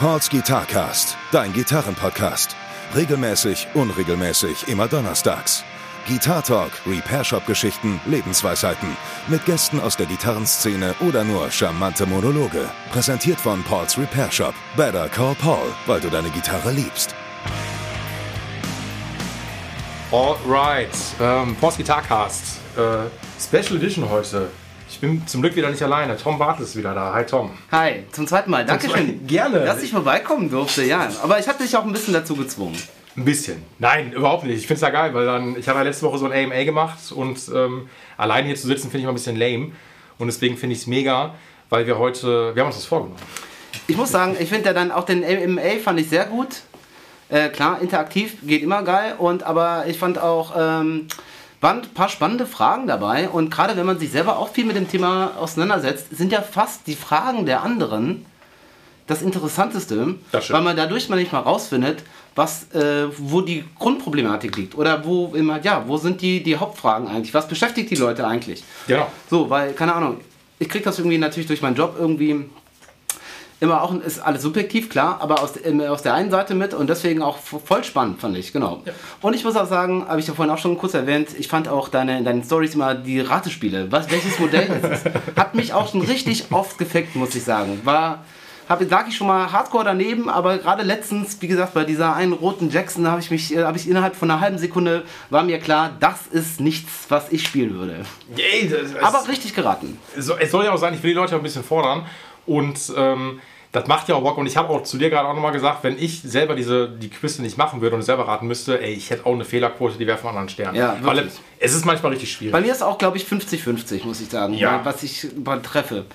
Pauls Guitarcast, dein Gitarrenpodcast. Regelmäßig, unregelmäßig, immer donnerstags. Guitar Talk, Repair Shop Geschichten, Lebensweisheiten. Mit Gästen aus der Gitarrenszene oder nur charmante Monologe. Präsentiert von Pauls Repair Shop. Better call Paul, weil du deine Gitarre liebst. Alright, ähm, Pauls Guitarcast. Äh, Special Edition heute. Ich bin zum Glück wieder nicht alleine. Tom Bartel ist wieder da. Hi Tom. Hi, zum zweiten Mal. Dankeschön. Gerne. Dass ich vorbeikommen durfte, ja. Aber ich habe dich auch ein bisschen dazu gezwungen. Ein bisschen. Nein, überhaupt nicht. Ich finde es ja geil, weil dann, ich habe ja letzte Woche so ein AMA gemacht und ähm, allein hier zu sitzen finde ich mal ein bisschen lame. Und deswegen finde ich es mega, weil wir heute, wir haben uns das vorgenommen. Ich muss sagen, ich finde ja dann auch den AMA fand ich sehr gut. Äh, klar, interaktiv geht immer geil. Und aber ich fand auch, ähm, ein paar spannende Fragen dabei. Und gerade wenn man sich selber auch viel mit dem Thema auseinandersetzt, sind ja fast die Fragen der anderen das Interessanteste, Das weil man dadurch mal nicht mal rausfindet, was, äh, wo die Grundproblematik liegt oder wo immer, ja, wo sind die, die Hauptfragen eigentlich? Was beschäftigt die Leute eigentlich? Genau. So, weil, keine Ahnung, ich kriege das irgendwie natürlich durch meinen Job irgendwie immer auch, ist alles subjektiv, klar, aber aus, aus der einen Seite mit und deswegen auch voll spannend, fand ich, genau. Und ich muss auch sagen, habe ich ja vorhin auch schon kurz erwähnt, ich fand auch deine, in deinen Stories immer die Ratespiele, was, welches Modell ist es? Hat mich auch schon richtig oft gefickt, muss ich sagen. War, hab, lag ich schon mal hardcore daneben, aber gerade letztens, wie gesagt, bei dieser einen roten Jackson habe ich mich, äh, habe ich innerhalb von einer halben Sekunde, war mir klar, das ist nichts, was ich spielen würde. Yay, Aber richtig geraten. es soll- es soll ja auch sein, ich will die Leute ein bisschen fordern. Und ähm, das macht ja auch Bock. Und ich habe auch zu dir gerade auch nochmal gesagt, wenn ich selber diese, die Quizze nicht machen würde und selber raten müsste, ey, ich hätte auch eine Fehlerquote, die wäre von anderen Sternen. Ja, Weil wirklich. es ist manchmal richtig schwierig. Bei mir ist auch, glaube ich, 50-50, muss ich sagen, Ja. was ich treffe.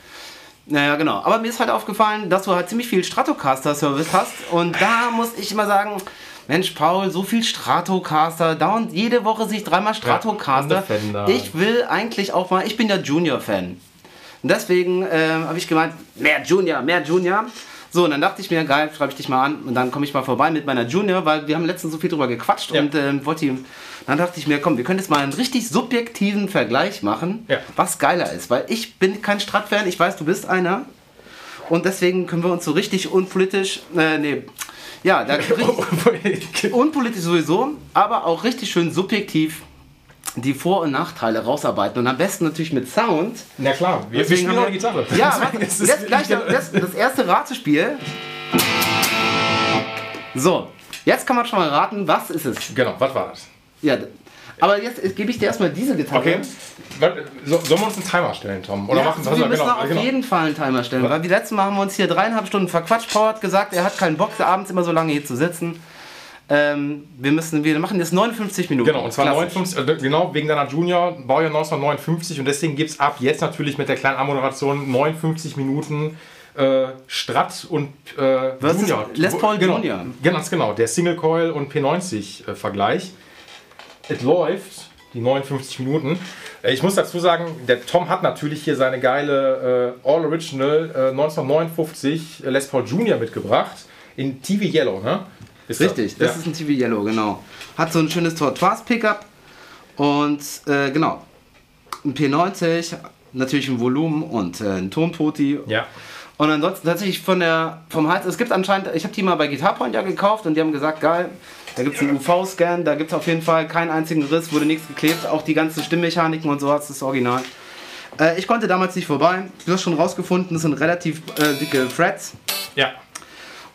Naja, genau. Aber mir ist halt aufgefallen, dass du halt ziemlich viel Stratocaster-Service hast. Und da muss ich immer sagen, Mensch, Paul, so viel Stratocaster, dauernd jede Woche sich dreimal Stratocaster. Defender. ich will eigentlich auch mal, ich bin ja Junior-Fan. Und deswegen ähm, habe ich gemeint, mehr Junior, mehr Junior. So, und dann dachte ich mir, geil, schreibe ich dich mal an und dann komme ich mal vorbei mit meiner Junior, weil wir haben letztens so viel drüber gequatscht Ja. und ähm, wollte ihm, dann dachte ich mir, komm, wir können jetzt mal einen richtig subjektiven Vergleich machen, Ja. was geiler ist, weil ich bin kein Strat-Fan, ich weiß, du bist einer und deswegen können wir uns so richtig unpolitisch, äh, nee, ja, da, richtig, unpolitisch sowieso, aber auch richtig schön subjektiv die Vor- und Nachteile rausarbeiten und am besten natürlich mit Sound. Na klar, wir, wir spielen auch Gitarre. Ja, es jetzt gleich das, das erste Ratespiel. So, jetzt kann man schon mal raten, was ist es? Genau, was war das? Ja, aber jetzt gebe ich dir erstmal diese Gitarre. Okay. So, sollen wir uns einen Timer stellen, Tom? Oder Ja, machen also wir müssen genau, auf genau. jeden Fall einen Timer stellen, weil die letzten Mal haben wir uns hier dreieinhalb Stunden verquatscht. Paul hat gesagt, er hat keinen Bock, abends immer so lange hier zu sitzen. Ähm, wir müssen, wir machen jetzt 59 Minuten. Genau, und zwar Klassisch. 59, äh, genau, wegen deiner Junior, Baujahr 1959 und deswegen gibt es ab jetzt natürlich mit der kleinen Anmoderation 59 Minuten äh, Strat und äh, Versus Junior. Les Paul genau, Junior. Ganz genau, der Single Coil und P90-Vergleich. es läuft, die 59 Minuten. Äh, Ich muss dazu sagen, der Tom hat natürlich hier seine geile äh, All Original äh, 1959 Les Paul Junior mitgebracht. In TV Yellow, ne? Ist Richtig, das ja. ist ein TV Yellow, genau. Hat so ein schönes Tortoise-Pickup und äh, genau, ein P90, natürlich ein Volumen und äh, ein Tonpoti. Ja. Und ansonsten tatsächlich von der, vom Hals, es gibt anscheinend, ich habe die mal bei Guitar Point ja gekauft und die haben gesagt, geil, da gibt es einen UV-Scan, da gibt es auf jeden Fall keinen einzigen Riss, wurde nichts geklebt, auch die ganzen Stimmmechaniken und so hat das Original. Äh, ich konnte damals nicht vorbei, du hast schon rausgefunden, das sind relativ äh, dicke Frets. Ja.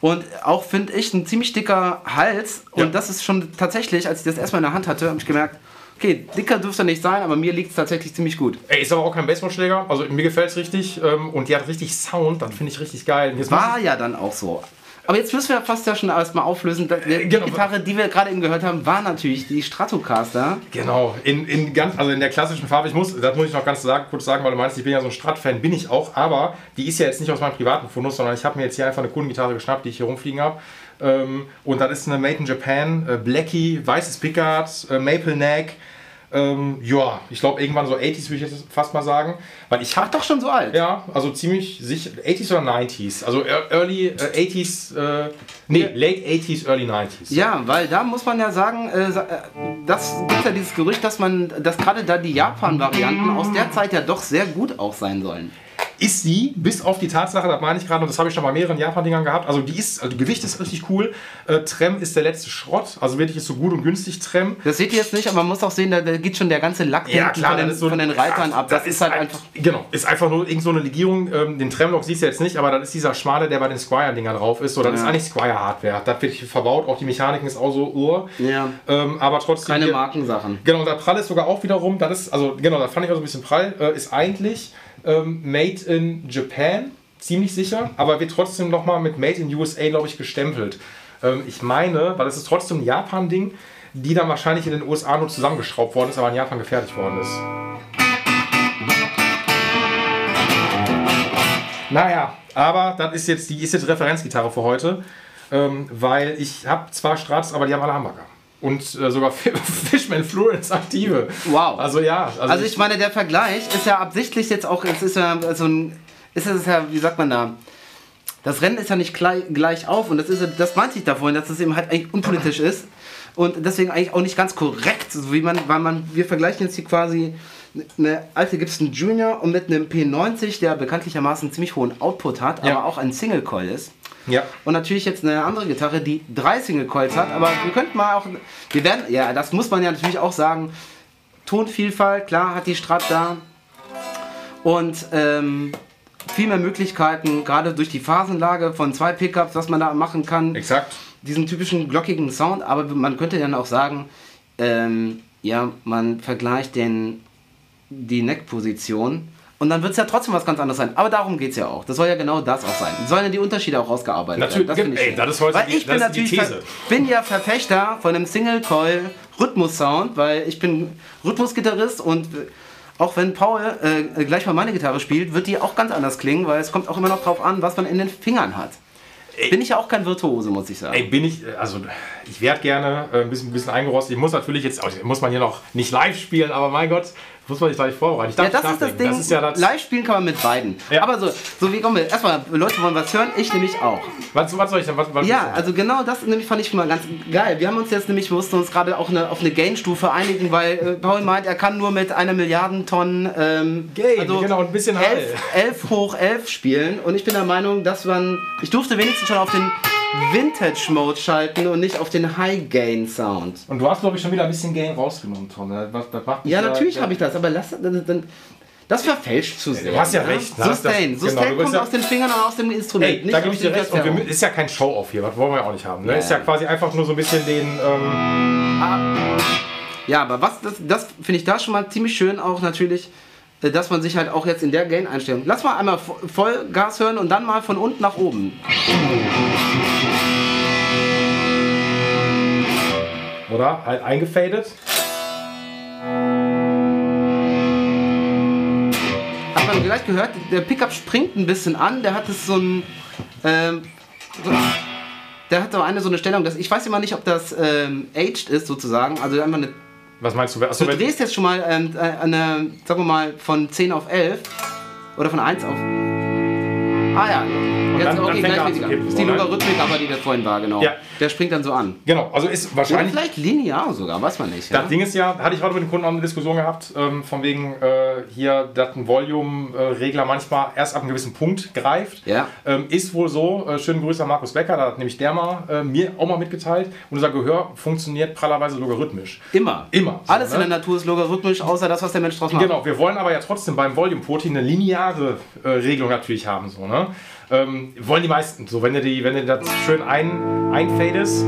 Und auch finde ich ein ziemlich dicker Hals. Und Ja. das ist schon tatsächlich, als ich das erstmal in der Hand hatte, habe ich gemerkt, okay, dicker dürfte er nicht sein, aber mir liegt es tatsächlich ziemlich gut. Ey, ist aber auch kein Baseballschläger. Also mir gefällt es richtig. Ähm, und die hat richtig Sound. Das finde ich richtig geil. War ja dann auch so. Aber jetzt müssen wir fast ja schon erstmal auflösen. Die genau. Gitarre, die wir gerade eben gehört haben, war natürlich die Stratocaster. genau. In, in ganz, also in der klassischen Farbe. Ich muss, das muss ich noch ganz sagen, kurz sagen, weil du meinst, ich bin ja so ein Strat-Fan, bin ich auch. Aber die ist ja jetzt nicht aus meinem privaten Fundus, sondern ich habe mir jetzt hier einfach eine Kundengitarre geschnappt, die ich hier rumfliegen habe. Ähm, und das ist eine Made in Japan, äh, Blackie, weißes Pickard, äh, Maple Neck. Ähm, ja, ich glaube irgendwann so 80s würde ich jetzt fast mal sagen. Weil ich habe Doch schon so alt. Ja, also ziemlich sicher. 80s oder 90s? Also ear- early äh, 80s, äh, nee, late 80s, early 90s. Ja, weil da muss man ja sagen, äh, äh, das gibt ja dieses Gerücht, dass man, dass gerade da die Japan-Varianten aus der Zeit ja doch sehr gut auch sein sollen. Ist sie, bis auf die Tatsache, das meine ich gerade, und das habe ich schon bei mehreren Japan-Dingern gehabt, also die ist, also Gewicht ist richtig cool, äh, Trem ist der letzte Schrott, also wirklich ist so gut und günstig Trem. Das seht ihr jetzt nicht, aber man muss auch sehen, da, da geht schon der ganze Lack Ja, klar, von, das den, ist so- von den Reitern ab. Das, ist halt ein- einfach. Genau, ist einfach nur irgend so eine Legierung. Ähm, den Tremlock siehst du jetzt nicht, aber das ist dieser Schmale, der bei den Squire-Dingern drauf ist. So, das Ja. ist eigentlich Squire-Hardware. Das wird verbaut, auch die Mechaniken ist auch so Uhr. Ja. Ähm, aber trotzdem. Keine hier- Markensachen. Genau, der Prall ist sogar auch wiederum, das ist, also genau, da fand ich auch so ein bisschen prall, äh, ist eigentlich ähm, Made in Japan, ziemlich sicher, aber wird trotzdem nochmal mit Made in USA, glaube ich, gestempelt. Ähm, ich meine, weil es ist trotzdem ein Japan-Ding, die dann wahrscheinlich in den USA nur zusammengeschraubt worden ist, aber in Japan gefertigt worden ist. Naja, aber das ist jetzt, die ist jetzt Referenzgitarre für heute, ähm, weil ich habe zwar Strats, aber die haben alle Hamburger. Und äh, sogar Fishman Florence aktive. Wow. Also ja. Also ich meine, der Vergleich ist ja absichtlich jetzt auch, es ist ja so ein, ist es ja, wie sagt man da, das Rennen ist ja nicht gleich, gleich auf und das ist, das meinte ich da vorhin, dass es eben halt eigentlich unpolitisch ist und deswegen eigentlich auch nicht ganz korrekt, so wie man, weil man, wir vergleichen jetzt hier quasi eine alte Gibson Junior und mit einem P90, der bekanntlichermaßen ziemlich hohen Output hat, Ja. aber auch ein Single Coil ist. Ja. Und natürlich jetzt eine andere Gitarre, die drei Single Coils hat, aber wir könnten mal auch, wir werden, ja, das muss man ja natürlich auch sagen, Tonvielfalt, klar hat die Strat da und ähm, viel mehr Möglichkeiten, gerade durch die Phasenlage von zwei Pickups, was man da machen kann, Exakt. diesen typischen glockigen Sound, aber man könnte dann auch sagen, ähm, ja, man vergleicht den, die Neckposition und dann wird es ja trotzdem was ganz anderes sein. Aber darum geht es ja auch. Das soll ja genau das auch sein. Sollen ja die Unterschiede auch rausgearbeitet Natürlich, werden. Das finde ich ey, schön. das ist heute weil die- ich das bin die natürlich These. bin ja Verfechter von einem Single-Coil Rhythmus-Sound, weil ich bin Rhythmusgitarrist und äh, auch wenn Paul äh, gleich mal meine Gitarre spielt, wird die auch ganz anders klingen, weil es kommt auch immer noch drauf an, was man in den Fingern hat. Bin ich ja auch kein Virtuose, muss ich sagen. Ey, bin ich, also ich werde gerne äh, ein bisschen, ein bisschen eingerostet. Ich muss natürlich jetzt, also, muss man hier noch nicht live spielen, aber mein Gott, muss man sich gleich vorbereiten. Ja, das nicht ist das. Ding. Das ist ja das. Live spielen kann man mit beiden. Ja. Aber so, so wie kommen wir? Erstmal, Leute wollen was hören, ich nämlich auch. Was, was soll ich denn? Was, was Ja, also genau das nämlich fand ich schon mal ganz geil. Wir haben uns jetzt nämlich, wir mussten uns gerade auch eine, auf eine Gain-Stufe einigen, weil äh, Paul meint, er kann nur mit einer Milliarden Tonnen ähm, Gain, genau, ein bisschen 11, 11 hoch 11 spielen. Und ich bin der Meinung, dass man, ich durfte wenigstens schon auf den Vintage-Mode schalten und nicht auf den High-Gain-Sound. Und du hast, glaube ich, schon wieder ein bisschen Gain rausgenommen, Tom. Das, das macht mich Ja, natürlich ja, habe ich das, aber lass dann, das verfälscht zu sehr. du hast ja ne? recht, ne? Das- Sustain. genau, Sustain bist kommt ja- aus den Fingern und aus dem Instrument. Ey, da gebe ich dir recht. Und wir, Verzerrung. mü- ist ja kein Show-Off hier, das wollen wir ja auch nicht haben. Ne? Ist ja quasi einfach nur so ein bisschen den. Ähm, Ja, aber was das, das finde ich da schon mal ziemlich schön auch natürlich, äh, dass man sich halt auch jetzt in der Gain-Einstellung. Lass mal einmal vo- voll Gas hören und dann mal von unten nach oben. oder? Halt eingefadet. Hat man gleich gehört, der Pickup springt ein bisschen an, der hat es so ein. Ähm, so, der hat so eine so eine Stellung, dass ich weiß immer nicht, ob das ähm, aged ist sozusagen. Also einfach eine Was meinst du? Achso, Du drehst jetzt schon mal ähm, äh, eine, sagen wir mal, von 10 auf 11 oder von 1 auf. Ah ja, jetzt dann- dann okay, fängt er an Ist die oder? Logarithmik aber, die das vorhin war, genau. Ja. Der springt dann so an. Genau, also ist Oder wahrscheinlich. vielleicht linear sogar, weiß man nicht. Das Ja? Ding ist ja, hatte ich heute mit dem Kunden auch eine Diskussion gehabt, ähm, von wegen äh, hier, dass ein Volume-Regler manchmal erst ab einem gewissen Punkt greift. Ja. Ähm, ist wohl so, äh, schönen Grüße an Markus Becker, da hat nämlich der mal äh, mir auch mal mitgeteilt. Und unser Gehör funktioniert prallerweise logarithmisch. Immer. Immer. Alles So, in ne? der Natur ist logarithmisch, außer das, was der Mensch draus macht. Genau, wir wollen aber ja trotzdem beim Volume Poti eine lineare äh, Regelung natürlich haben. So, ne? Ähm, wollen die meisten. So, wenn du, die, wenn du das schön ein, einfadest.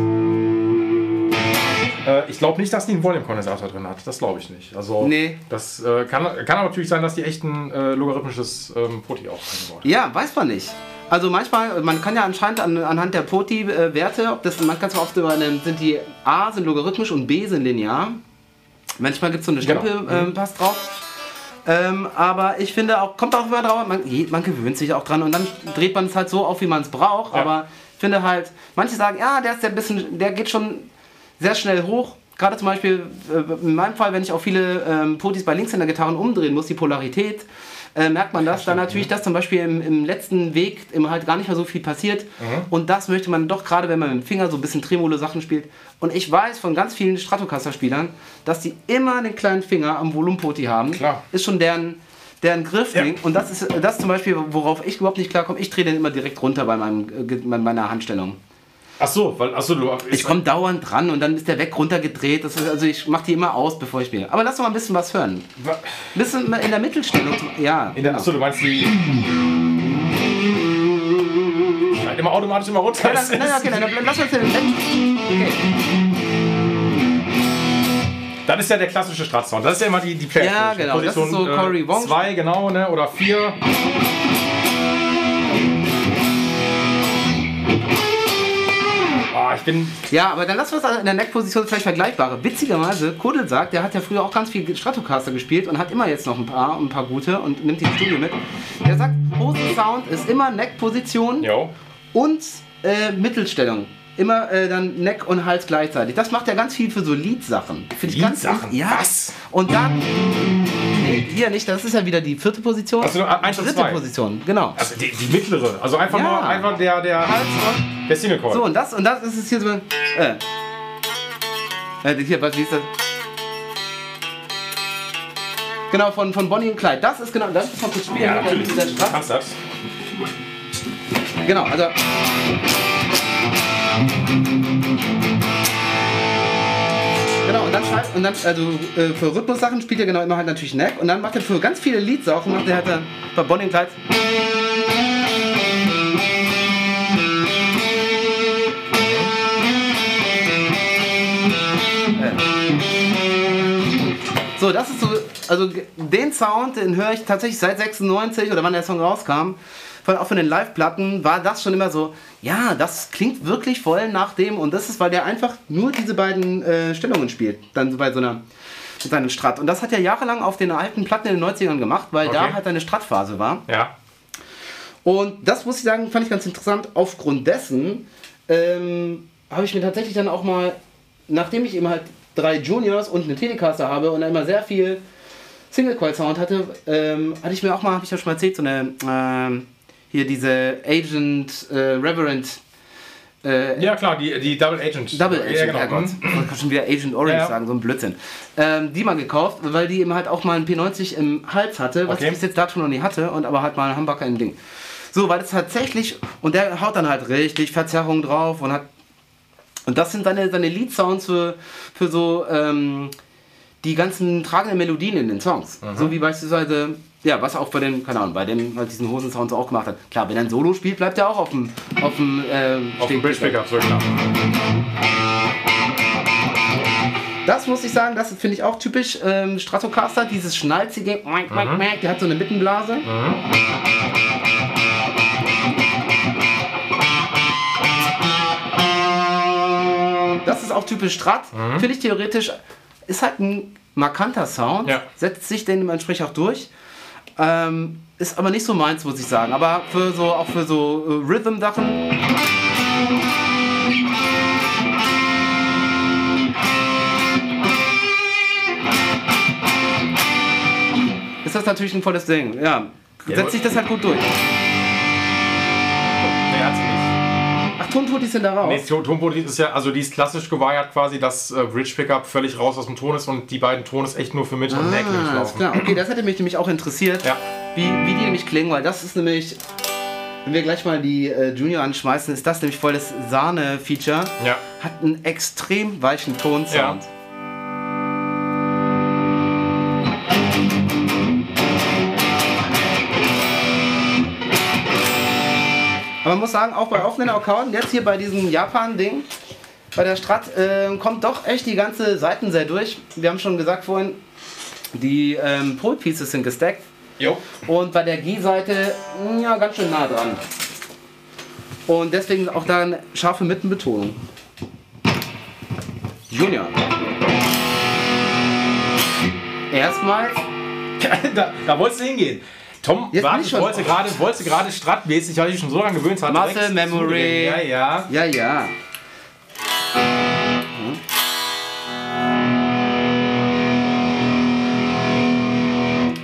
Äh, ich glaube nicht, dass die einen Volume-Kondensator drin hat. Das glaube ich nicht. Also, Nee. Das äh, kann, kann aber natürlich sein, dass die echt ein äh, logarithmisches ähm, Poti auch eingebaut haben. Ja, weiß man nicht. Also manchmal, man kann ja anscheinend an, anhand der Poti-Werte, ob das, man kann es oft über eine, sind die A sind logarithmisch und B sind linear. Manchmal gibt es so eine Genau. Stempel, ähm, passt drauf. Ähm, aber ich finde auch, kommt auch immer drauf, man, man gewöhnt sich auch dran und dann dreht man es halt so auf, wie man es braucht. Ja. Aber ich finde halt, manche sagen, ja, der ist der bisschen, der geht schon sehr schnell hoch. Gerade zum Beispiel äh, in meinem Fall, wenn ich auch viele ähm, Potis bei Linkshänder-Gitarren umdrehen muss, die Polarität, äh, merkt man das. Dann natürlich, dass zum Beispiel im, im letzten Weg immer halt gar nicht mehr so viel passiert. Und das möchte man doch, gerade wenn man mit dem Finger so ein bisschen Tremolo-Sachen spielt. Und ich weiß von ganz vielen Stratocaster-Spielern, dass die immer den kleinen Finger am Volumpoti haben. Klar. Ist schon deren, der ein Griffding. Ja. Und das ist das zum Beispiel, worauf ich überhaupt nicht klarkomme. Ich drehe den immer direkt runter bei, meinem, äh, bei meiner Handstellung. Ach so, weil, ach so, du. Ich komme dauernd dran und dann ist der weg runtergedreht. Das ist, also ich mache die immer aus, bevor ich spiele. Aber lass doch mal ein bisschen was hören. Ein bisschen in der Mittelstellung. Ja. In der, achso, du meinst die. Immer automatisch immer runter. Ja, dann, na, okay, dann lass uns den. Okay. Das ist ja der klassische Strat-Sound. Das ist ja immer die, die Player Ja, genau. Das ist so Cory Wong. Zwei, genau, ne? Oder vier. Ah, ich bin. Ja, aber dann lass uns in der Neck-Position vielleicht vergleichbare. Witzigerweise, Kodel sagt, der hat ja früher auch ganz viel Stratocaster gespielt und hat immer jetzt noch ein paar, ein paar gute und nimmt die im Studio mit. Der sagt, Hosensound ist immer Neck-Position Jo. Und äh, Mittelstellung. Immer äh, dann Neck und Hals gleichzeitig. Das macht er ganz viel für so Liedsachen. Finde ich ganz Liedsachen? Ja. Was? Und dann. Nee, hier nicht, das ist ja wieder die vierte Position. Ach so, eins und Dritte zwei. Position, genau. Also die, die mittlere. Also einfach Ja. nur einfach der, der, Hals und der Single Chord. So, und das, und das ist es hier so. Äh. Äh, hier, was, wie ist das? Genau, von, von Bonnie und Clyde. Das ist genau, das ist von kurz spielen. Ja, natürlich. Du kannst das. Genau, also. Genau, und dann schreibt, und dann, also äh, für Rhythmussachen spielt er genau immer halt natürlich Neck und dann macht er für ganz viele Liedsachen, macht er halt dann bei Bonnie und Clyde. So, das ist so, also den Sound, den höre ich tatsächlich seit 96 oder wann der Song rauskam. Von, auch von den Live-Platten war das schon immer so, ja, das klingt wirklich voll nach dem und das ist, weil der einfach nur diese beiden äh, Stellungen spielt. Dann so bei so einer, seinem Strat. Und das hat er jahrelang auf den alten Platten in den 90ern gemacht, weil da Okay. halt eine Stratphase war. Ja. Und das muss ich sagen, fand ich ganz interessant. Aufgrund dessen ähm, habe ich mir tatsächlich dann auch mal, nachdem ich eben halt drei Juniors und eine Telecaster habe und immer sehr viel Single Coil Sound hatte, ähm, hatte ich mir auch mal, habe ich ja schon mal erzählt, so eine ähm, hier diese Agent äh, Reverend äh, Ja, klar, die, die Double Agent. Double Agent, Ja, genau. Herrgott. Mhm. Ich kann schon wieder Agent Orange Ja, ja. sagen, so ein Blödsinn. Ähm, die mal gekauft, weil die eben halt auch mal ein P90 im Hals hatte, was Okay. ich bis jetzt dazu noch nie hatte und aber halt mal einen Humbucker im Ding. So, weil das tatsächlich, und der haut dann halt richtig Verzerrung drauf und hat. Und das sind seine, seine Lead-Sounds für, für so ähm, die ganzen tragenden Melodien in den Songs. Mhm. So wie beispielsweise, ja, was auch bei den, keine Ahnung, bei dem halt diesen Hosensounds auch gemacht hat. Klar, wenn er ein Solo spielt, bleibt er auch auf dem, auf dem, ähm, Auf dem Bridge Pickup, so klar. Das muss ich sagen, das finde ich auch typisch ähm, Stratocaster, dieses schnalzige, oink, der hat so eine Mittenblase. Das ist auch typisch Strat, finde ich theoretisch, ist halt ein markanter Sound, Ja. setzt sich dementsprechend auch durch. Ähm, ist aber nicht so meins, muss ich sagen. Aber für so, auch für so äh, Rhythm-Sachen. Ist das natürlich ein volles Ding. Ja, Ja, setzt sich das halt gut durch. Tontutis sind da raus. Nee, Ton- Tonboot ist ja, also die ist klassisch geweiert quasi, dass äh, Bridge Pickup völlig raus aus dem Ton ist und die beiden Ton ist echt nur für Mitte und Neck nämlich Ah, laufen. klar. Okay, das hätte mich nämlich auch interessiert, Ja. wie, wie die nämlich klingen, weil das ist nämlich, wenn wir gleich mal die äh, Junior anschmeißen, ist das nämlich voll das Sahne-Feature. Ja. Hat einen extrem weichen Tonsound. Aber man muss sagen, auch bei offenen Akkorden, jetzt hier bei diesem Japan-Ding, bei der Strat, äh, kommt doch echt die ganze Seiten sehr durch. Wir haben schon gesagt vorhin, die ähm, Pole Pieces sind gestackt Jo. und bei der G-Seite ja ganz schön nah dran. Und deswegen auch da eine scharfe Mittenbetonung. Junior. Erstmal, da, da wolltest du hingehen. Tom, Jetzt warte, ich wollte gerade, wollte gerade stratmäßig, weil ich schon so lange gewöhnt hatte. Muscle direkt Memory. Ja, ja. ja, ja.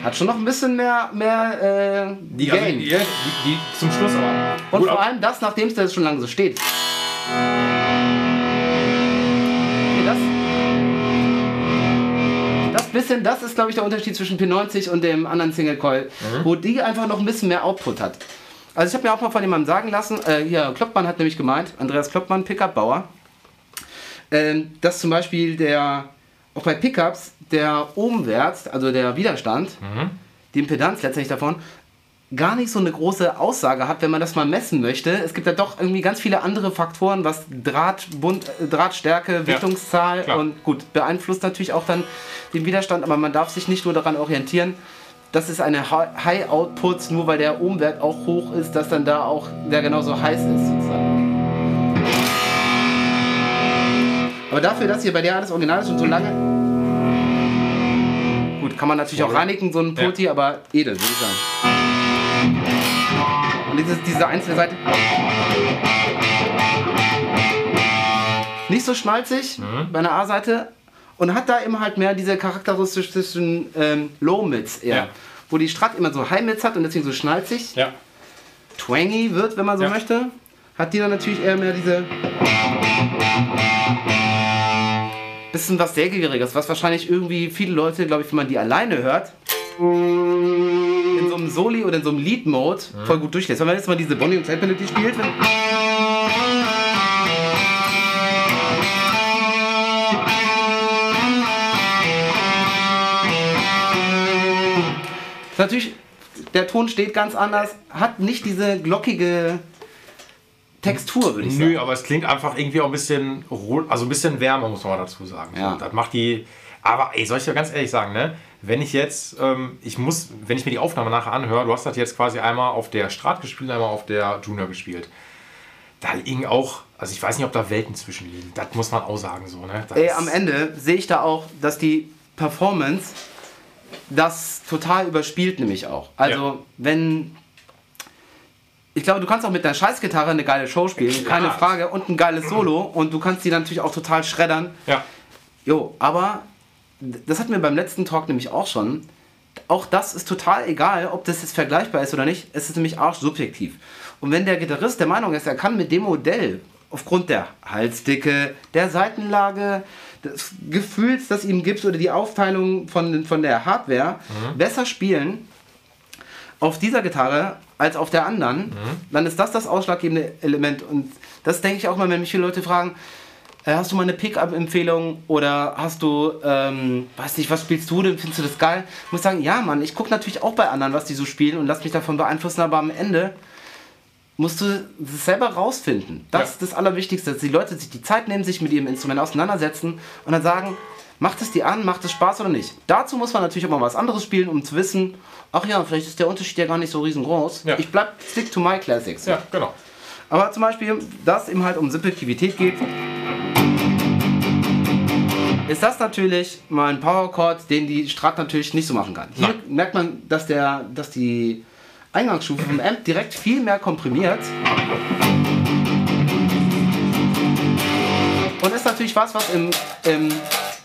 Hat schon noch ein bisschen mehr, mehr äh, Die, also, Gain. die, die, die zum Schluss aber. Und Gut, vor allem das, nachdem es da jetzt schon lange so steht. Bisschen, das ist glaube ich der Unterschied zwischen P90 und dem anderen Single Coil, mhm. wo die einfach noch ein bisschen mehr Output hat. Also ich habe mir auch mal von jemandem sagen lassen, äh, hier Kloppmann hat nämlich gemeint, Andreas Kloppmann, Pickup-Bauer, äh, dass zum Beispiel der, auch bei Pickups, der Ohmwert, also der Widerstand, mhm. die Impedanz letztendlich davon, gar nicht so eine große Aussage hat, wenn man das mal messen möchte. Es gibt ja doch irgendwie ganz viele andere Faktoren, was Drahtbund, äh, Drahtstärke, Wichtungszahl ja, und gut, beeinflusst natürlich auch dann den Widerstand, aber man darf sich nicht nur daran orientieren, das ist eine High Output, nur weil der Ohmwert auch hoch ist, dass dann da auch der genauso heiß ist sozusagen. Aber dafür, dass hier bei der alles original ist und so lange. Gut, kann man natürlich auch reinigen, so ein Poti, ja. aber edel, würde ich sagen. Und dieses, diese einzelne Seite. Nicht so schnalzig mhm. bei einer A-Seite und hat da immer halt mehr diese charakteristischen ähm, Low-Mids eher. Ja. Wo die Strat immer so High-Mids hat und deswegen so schnalzig. Ja. Twangy wird, wenn man so ja. möchte. Hat die dann natürlich eher mehr diese bisschen was sehr Gieriges, was wahrscheinlich irgendwie viele Leute, glaube ich, wenn man die alleine hört, in so einem Soli oder in so einem Lead-Mode mhm. voll gut durchlässt. Wenn man jetzt mal diese Bonnie und Clyde Melodie spielt, wenn natürlich, der Ton steht ganz anders, hat nicht diese glockige Textur, würde ich sagen. Nö, aber es klingt einfach irgendwie auch ein bisschen, also ein bisschen wärmer, muss man dazu sagen. Ja. Das macht die. Aber ey, soll ich dir ganz ehrlich sagen, ne? Wenn ich jetzt, ähm, ich muss, wenn ich mir die Aufnahme nachher anhöre, du hast das jetzt quasi einmal auf der Strat gespielt, einmal auf der Junior gespielt. Da liegen auch, also ich weiß nicht, ob da Welten zwischen liegen. Das muss man auch sagen, so, ne? Ey, am Ende sehe ich da auch, dass die Performance das total überspielt, nämlich auch. Also, ja. wenn ich glaube, du kannst auch mit der Scheißgitarre eine geile Show spielen, keine Frage, und ein geiles Solo und du kannst die natürlich auch total schreddern. Ja. Jo, aber das hatten wir beim letzten Talk nämlich auch schon. Auch das ist total egal, ob das jetzt vergleichbar ist oder nicht. Es ist nämlich arsch subjektiv. Und wenn der Gitarrist der Meinung ist, er kann mit dem Modell aufgrund der Halsdicke, der Seitenlage, des Gefühls, das ihm gibt oder die Aufteilung von, von der Hardware mhm. besser spielen auf dieser Gitarre als auf der anderen, mhm. dann ist das das ausschlaggebende Element. Und das denke ich auch mal, wenn mich viele Leute fragen, hast du mal eine Pickup-Empfehlung oder hast du, ähm, weiß nicht, was spielst du denn, findest du das geil? Ich muss sagen, ja Mann, ich gucke natürlich auch bei anderen, was die so spielen und lass mich davon beeinflussen, aber am Ende musst du es selber rausfinden. Das ja. ist das Allerwichtigste, dass die Leute sich die Zeit nehmen, sich mit ihrem Instrument auseinandersetzen und dann sagen, macht es dir an, macht es Spaß oder nicht. Dazu muss man natürlich auch mal was anderes spielen, um zu wissen, ach ja, vielleicht ist der Unterschied ja gar nicht so riesengroß. Ja. Ich bleib stick to my classics. Ja, genau. Aber zum Beispiel, dass eben halt um Subjektivität geht, ist das natürlich mal ein Powerchord, den die Strat natürlich nicht so machen kann. Hier Nein. merkt man, dass, der, dass die Eingangsstufe vom Amp direkt viel mehr komprimiert. Und ist natürlich was, was im, im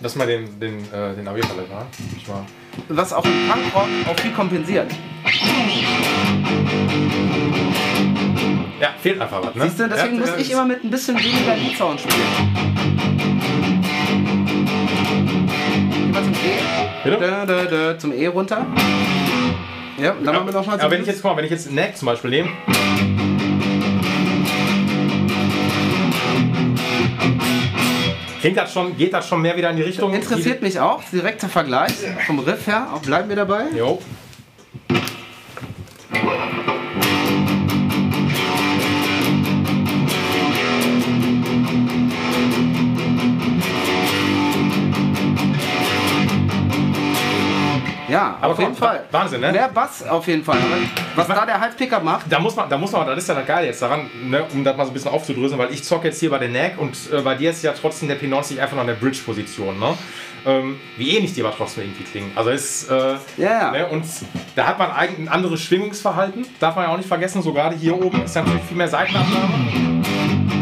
Lass mal den, den, äh, den AB-Palette mal. Was auch im Punkrock auch viel kompensiert. Ja, fehlt einfach was, ne? Siehst du, deswegen ja, muss ich immer mit ein bisschen weniger Lead-Sound spielen. Geh mal zum E. Bitte? Da, da, da, zum E runter. Ja, dann ja, machen wir noch mal Aber wenn ich jetzt, mal, wenn ich jetzt Neck zum Beispiel nehme. Klingt das schon, geht das schon mehr wieder in die Richtung? Interessiert mich auch, direkter Vergleich vom Riff her, auch bleiben wir dabei. Jo. Ja, aber auf jeden Fall. Wahnsinn, ne? Mehr Bass auf jeden Fall. Was da der Halbpicker macht. Da muss man, da muss man, das ist ja das Geile jetzt daran, ne, um das mal so ein bisschen aufzudröseln, weil ich zocke jetzt hier bei der Neck und äh, bei dir ist ja trotzdem der P90 einfach noch in der Bridge-Position, ne? Ähm, wie ähnlich die aber trotzdem irgendwie klingen. Also ist, äh, yeah. ne, und da hat man eigentlich ein anderes Schwingungsverhalten, darf man ja auch nicht vergessen, so gerade hier oben ist natürlich viel mehr Seitenabnahme.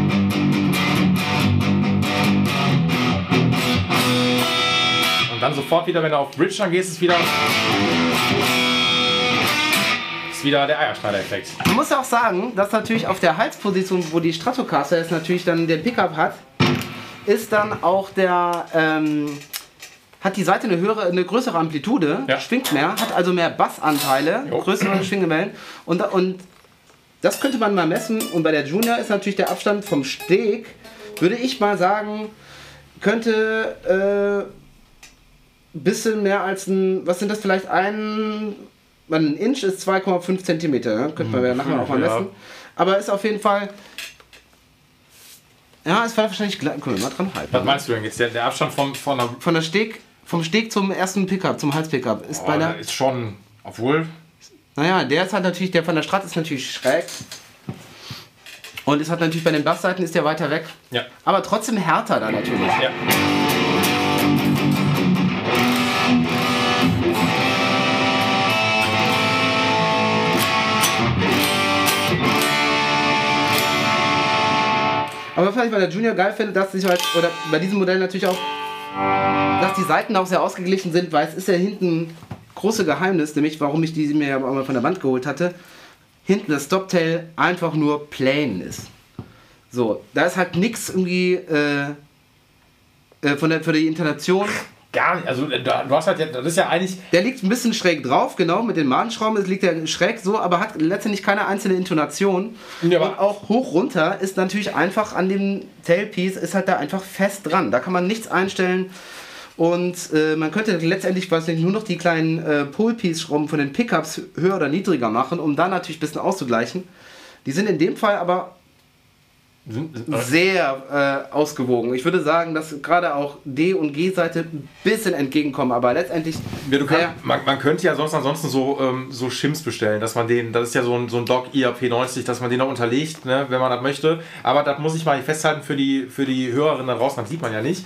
Und dann sofort wieder, wenn du auf Bridge dann gehst, ist wieder ist wieder der Eierschneider-Effekt. Man muss auch sagen, dass natürlich auf der Halsposition, wo die Stratocaster jetzt natürlich dann den Pickup hat, ist dann auch der, ähm, hat die Seite eine höhere, eine größere Amplitude, Ja. schwingt mehr, hat also mehr Bassanteile, Jo. größere Schwingewellen und, und das könnte man mal messen und bei der Junior ist natürlich der Abstand vom Steg, würde ich mal sagen, könnte äh, bisschen mehr als ein, was sind das vielleicht ein, ein Inch ist 2,5 Zentimeter, ja? könnte man ja nachher auch mal ja. messen, aber ist auf jeden Fall, ja, es war wahrscheinlich gleich, können wir mal dran halten. Was meinst du denn jetzt? Der, der Abstand vom, von der. Von der Steg, vom Steg zum ersten Pickup, zum Hals-Pickup, ist bei Oh, der, ist schon. Obwohl. naja, der ist halt natürlich, der von der Strat ist natürlich schräg. Und ist halt natürlich bei den Bassseiten ist der weiter weg. Ja. Aber trotzdem härter da natürlich. Ja. Aber was ich bei der Junior geil finde, dass sich halt, oder bei diesem Modell natürlich auch, dass die Seiten auch sehr ausgeglichen sind, weil es ist ja hinten große Geheimnis, nämlich warum ich die mir ja auch mal von der Wand geholt hatte. Hinten das Stoptail einfach nur plain ist. So, da ist halt nichts irgendwie äh, äh, von der, für die Intonation. Gar nicht. Also, du hast halt. ja- Das ist ja eigentlich. Der liegt ein bisschen schräg drauf, genau, mit den Madenschrauben. Es liegt ja schräg so, aber hat letztendlich keine einzelne Intonation. Ja, und auch hoch runter ist natürlich einfach an dem Tailpiece, ist halt da einfach fest dran. Da kann man nichts einstellen. Und äh, man könnte letztendlich weiß nicht, nur noch die kleinen äh, Pole-Piece-Schrauben von den Pickups höher oder niedriger machen, um da natürlich ein bisschen auszugleichen. Die sind in dem Fall aber sehr äh, ausgewogen. Ich würde sagen, dass gerade auch D- und G-Seite ein bisschen entgegenkommen, aber letztendlich. Ja, sehr- man, man könnte ja sonst ansonsten so, ähm, so Shims bestellen, dass man den, das ist ja so ein, so ein Dock IAP90, dass man den noch unterlegt, ne, wenn man das möchte. Aber das muss ich mal festhalten für die, für die Hörerinnen da draußen, das sieht man ja nicht.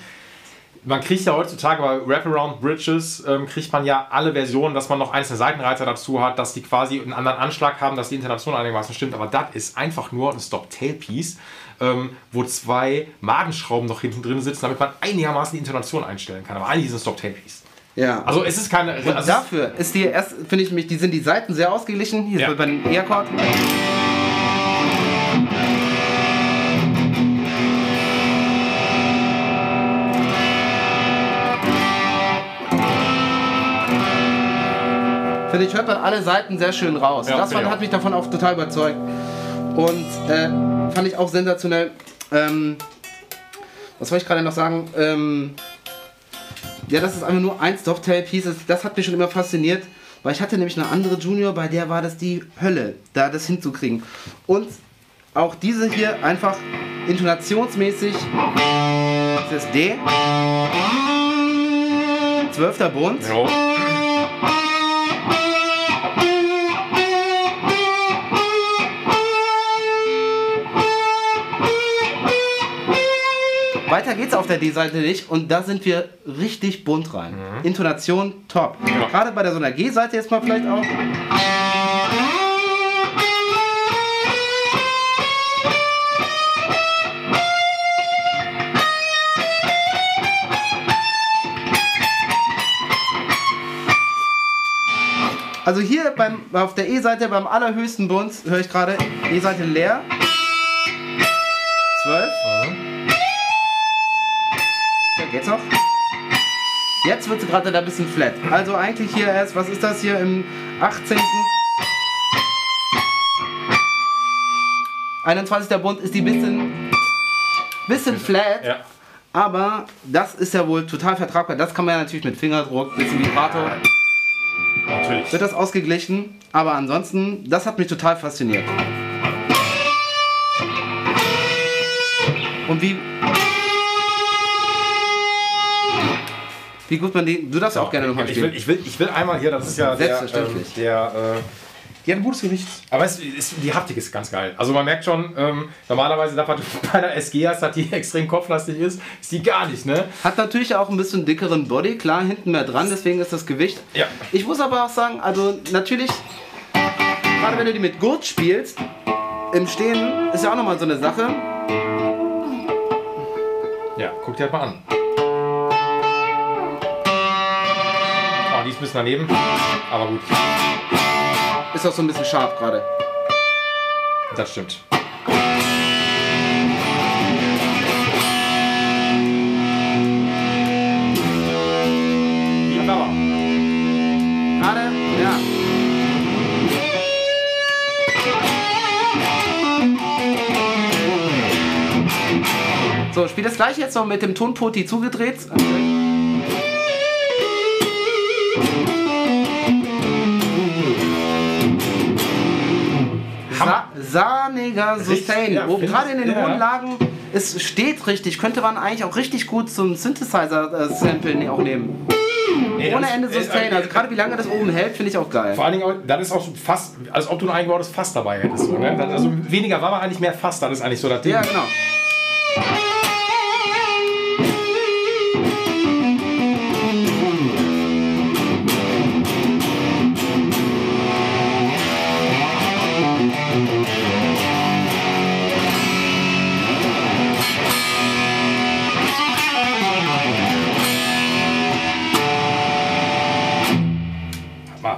Man kriegt ja heutzutage bei Wraparound Bridges, ähm, kriegt man ja alle Versionen, dass man noch einzelne Seitenreiter dazu hat, dass die quasi einen anderen Anschlag haben, dass die Intonation einigermaßen stimmt. Aber das ist einfach nur ein Stop-Tail-Piece, ähm, wo zwei Madenschrauben noch hinten drin sitzen, damit man einigermaßen die Intonation einstellen kann. Aber eigentlich ist es ein Stop-Tail-Piece. Ja. Also es ist keine. Und also dafür ist die erst, finde ich mich, die sind die Seiten sehr ausgeglichen. Hier Ja. ist bei den E-Akkord. Finde ich, hört man alle Seiten sehr schön raus. Ja, das hat mich davon auch total überzeugt. Und äh, fand ich auch sensationell. Ähm, was wollte ich gerade noch sagen? Ähm, ja, das ist einfach nur ein Stop-Tail-Piece. Das- Das hat mich schon immer fasziniert, weil ich hatte nämlich eine andere Junior, bei der war das die Hölle, da das hinzukriegen. Und auch diese hier einfach intonationsmäßig. Das ist D. Zwölfter Bund. Jo. Weiter geht's auf der D-Seite nicht und da sind wir richtig bunt rein. Intonation top. Ja. Gerade bei der so einer G-Seite jetzt mal vielleicht auch. Also hier beim, auf der E-Seite beim allerhöchsten Bund höre ich gerade E-Seite leer. 12. Geht's noch? Jetzt wird es gerade da ein bisschen flat. Also eigentlich hier erst, was ist das hier im 18. 21. Bund ist die bisschen, bisschen flat, Ja. aber das ist ja wohl total vertragbar. Das kann man ja natürlich mit Fingerdruck, bisschen Vibrato, Natürlich. wird das ausgeglichen. Aber ansonsten, das hat mich total fasziniert. Und wie. Wie gut man die. Du darfst auch gerne nochmal ich will, spielen. ich, will, ich will einmal hier, das ist ja der, Selbstverständlich. ähm, der äh, die hat ein gutes Gewicht. Aber es ist, die Haptik ist ganz geil. Also man merkt schon, ähm, normalerweise, was du bei einer SG hast, dass die extrem kopflastig ist, ist die gar nicht, ne? Hat natürlich auch ein bisschen dickeren Body, klar, hinten mehr dran, deswegen ist das Gewicht. Ja. Ich muss aber auch sagen, also natürlich, gerade wenn du die mit Gurt spielst, im Stehen ist ja auch nochmal so eine Sache. Ja, guck dir das mal an. die ist ein bisschen daneben, aber gut. Ist auch so ein bisschen scharf gerade. Das stimmt. Gerade? Ja. So, spiel das gleich jetzt noch mit dem Tonpoti zugedreht. Okay. Sahniger Sustain. ja, Wo find gerade in den ja. hohen Lagen, es steht richtig, könnte man eigentlich auch richtig gut zum Synthesizer-Sample auch nehmen. Nee, Ohne Ende äh, Sustain. äh, Also gerade wie lange das oben hält, finde ich auch geil. Vor allen Dingen, das ist auch so fast, als ob du ein eingebautes Fass dabei hättest. So, ne? Also weniger war eigentlich mehr Fass, das ist eigentlich so das Ding. Ja, genau.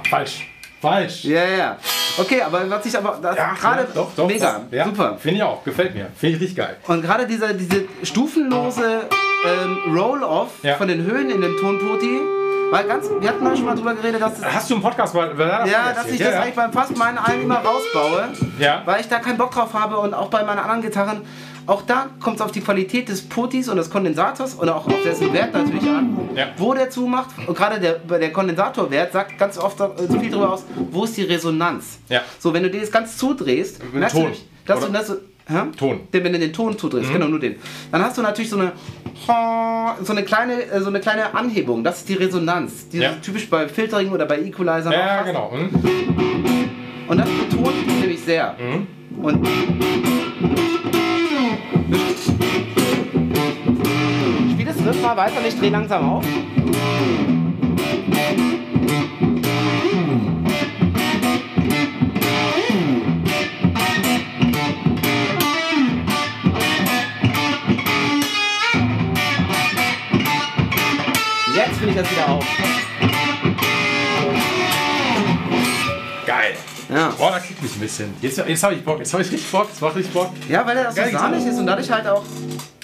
Falsch. Falsch. Ja, ja, ja. Okay, aber was ich aber das gerade ja, doch, doch, mega, doch. Ja, super. Finde ich auch, gefällt mir. Finde ich richtig geil. Und gerade dieser diese stufenlose ähm, Roll-off Ja. von den Höhen in dem Tonpoti, weil ganz, wir hatten da schon mal drüber geredet, dass das, Hast du im Podcast mal davon ja, dass ich das eigentlich beim fast meinen allen immer rausbaue, Ja. weil ich da keinen Bock drauf habe und auch bei meinen anderen Gitarren. Auch da kommt es auf die Qualität des Potis und des Kondensators und auch auf dessen Wert natürlich an, Ja. wo der zumacht. Und gerade der, der Kondensatorwert sagt ganz oft so so viel darüber aus, wo ist die Resonanz. Ja. So, wenn du den jetzt ganz zudrehst, Den merkst Ton, du, nicht, dass du, oder? du hä? Ton. Den, wenn du den Ton zudrehst, genau nur den. Dann hast du natürlich so eine so eine kleine äh, so eine kleine Anhebung. Das ist die Resonanz, die Ja. du typisch bei Filtering oder bei Equalizer Ja, genau. Hm? Und das betont nämlich sehr. Mhm. Und Spiel das Riff mal weiter, ich dreh langsam auf. Jetzt will ich das wieder auf. Ja. Boah, da kriegt mich ein bisschen. Jetzt, jetzt habe ich Bock. Jetzt habe ich richtig Bock. Jetzt macht richtig Bock. Ja, weil er auch so sahnig ist und dadurch halt auch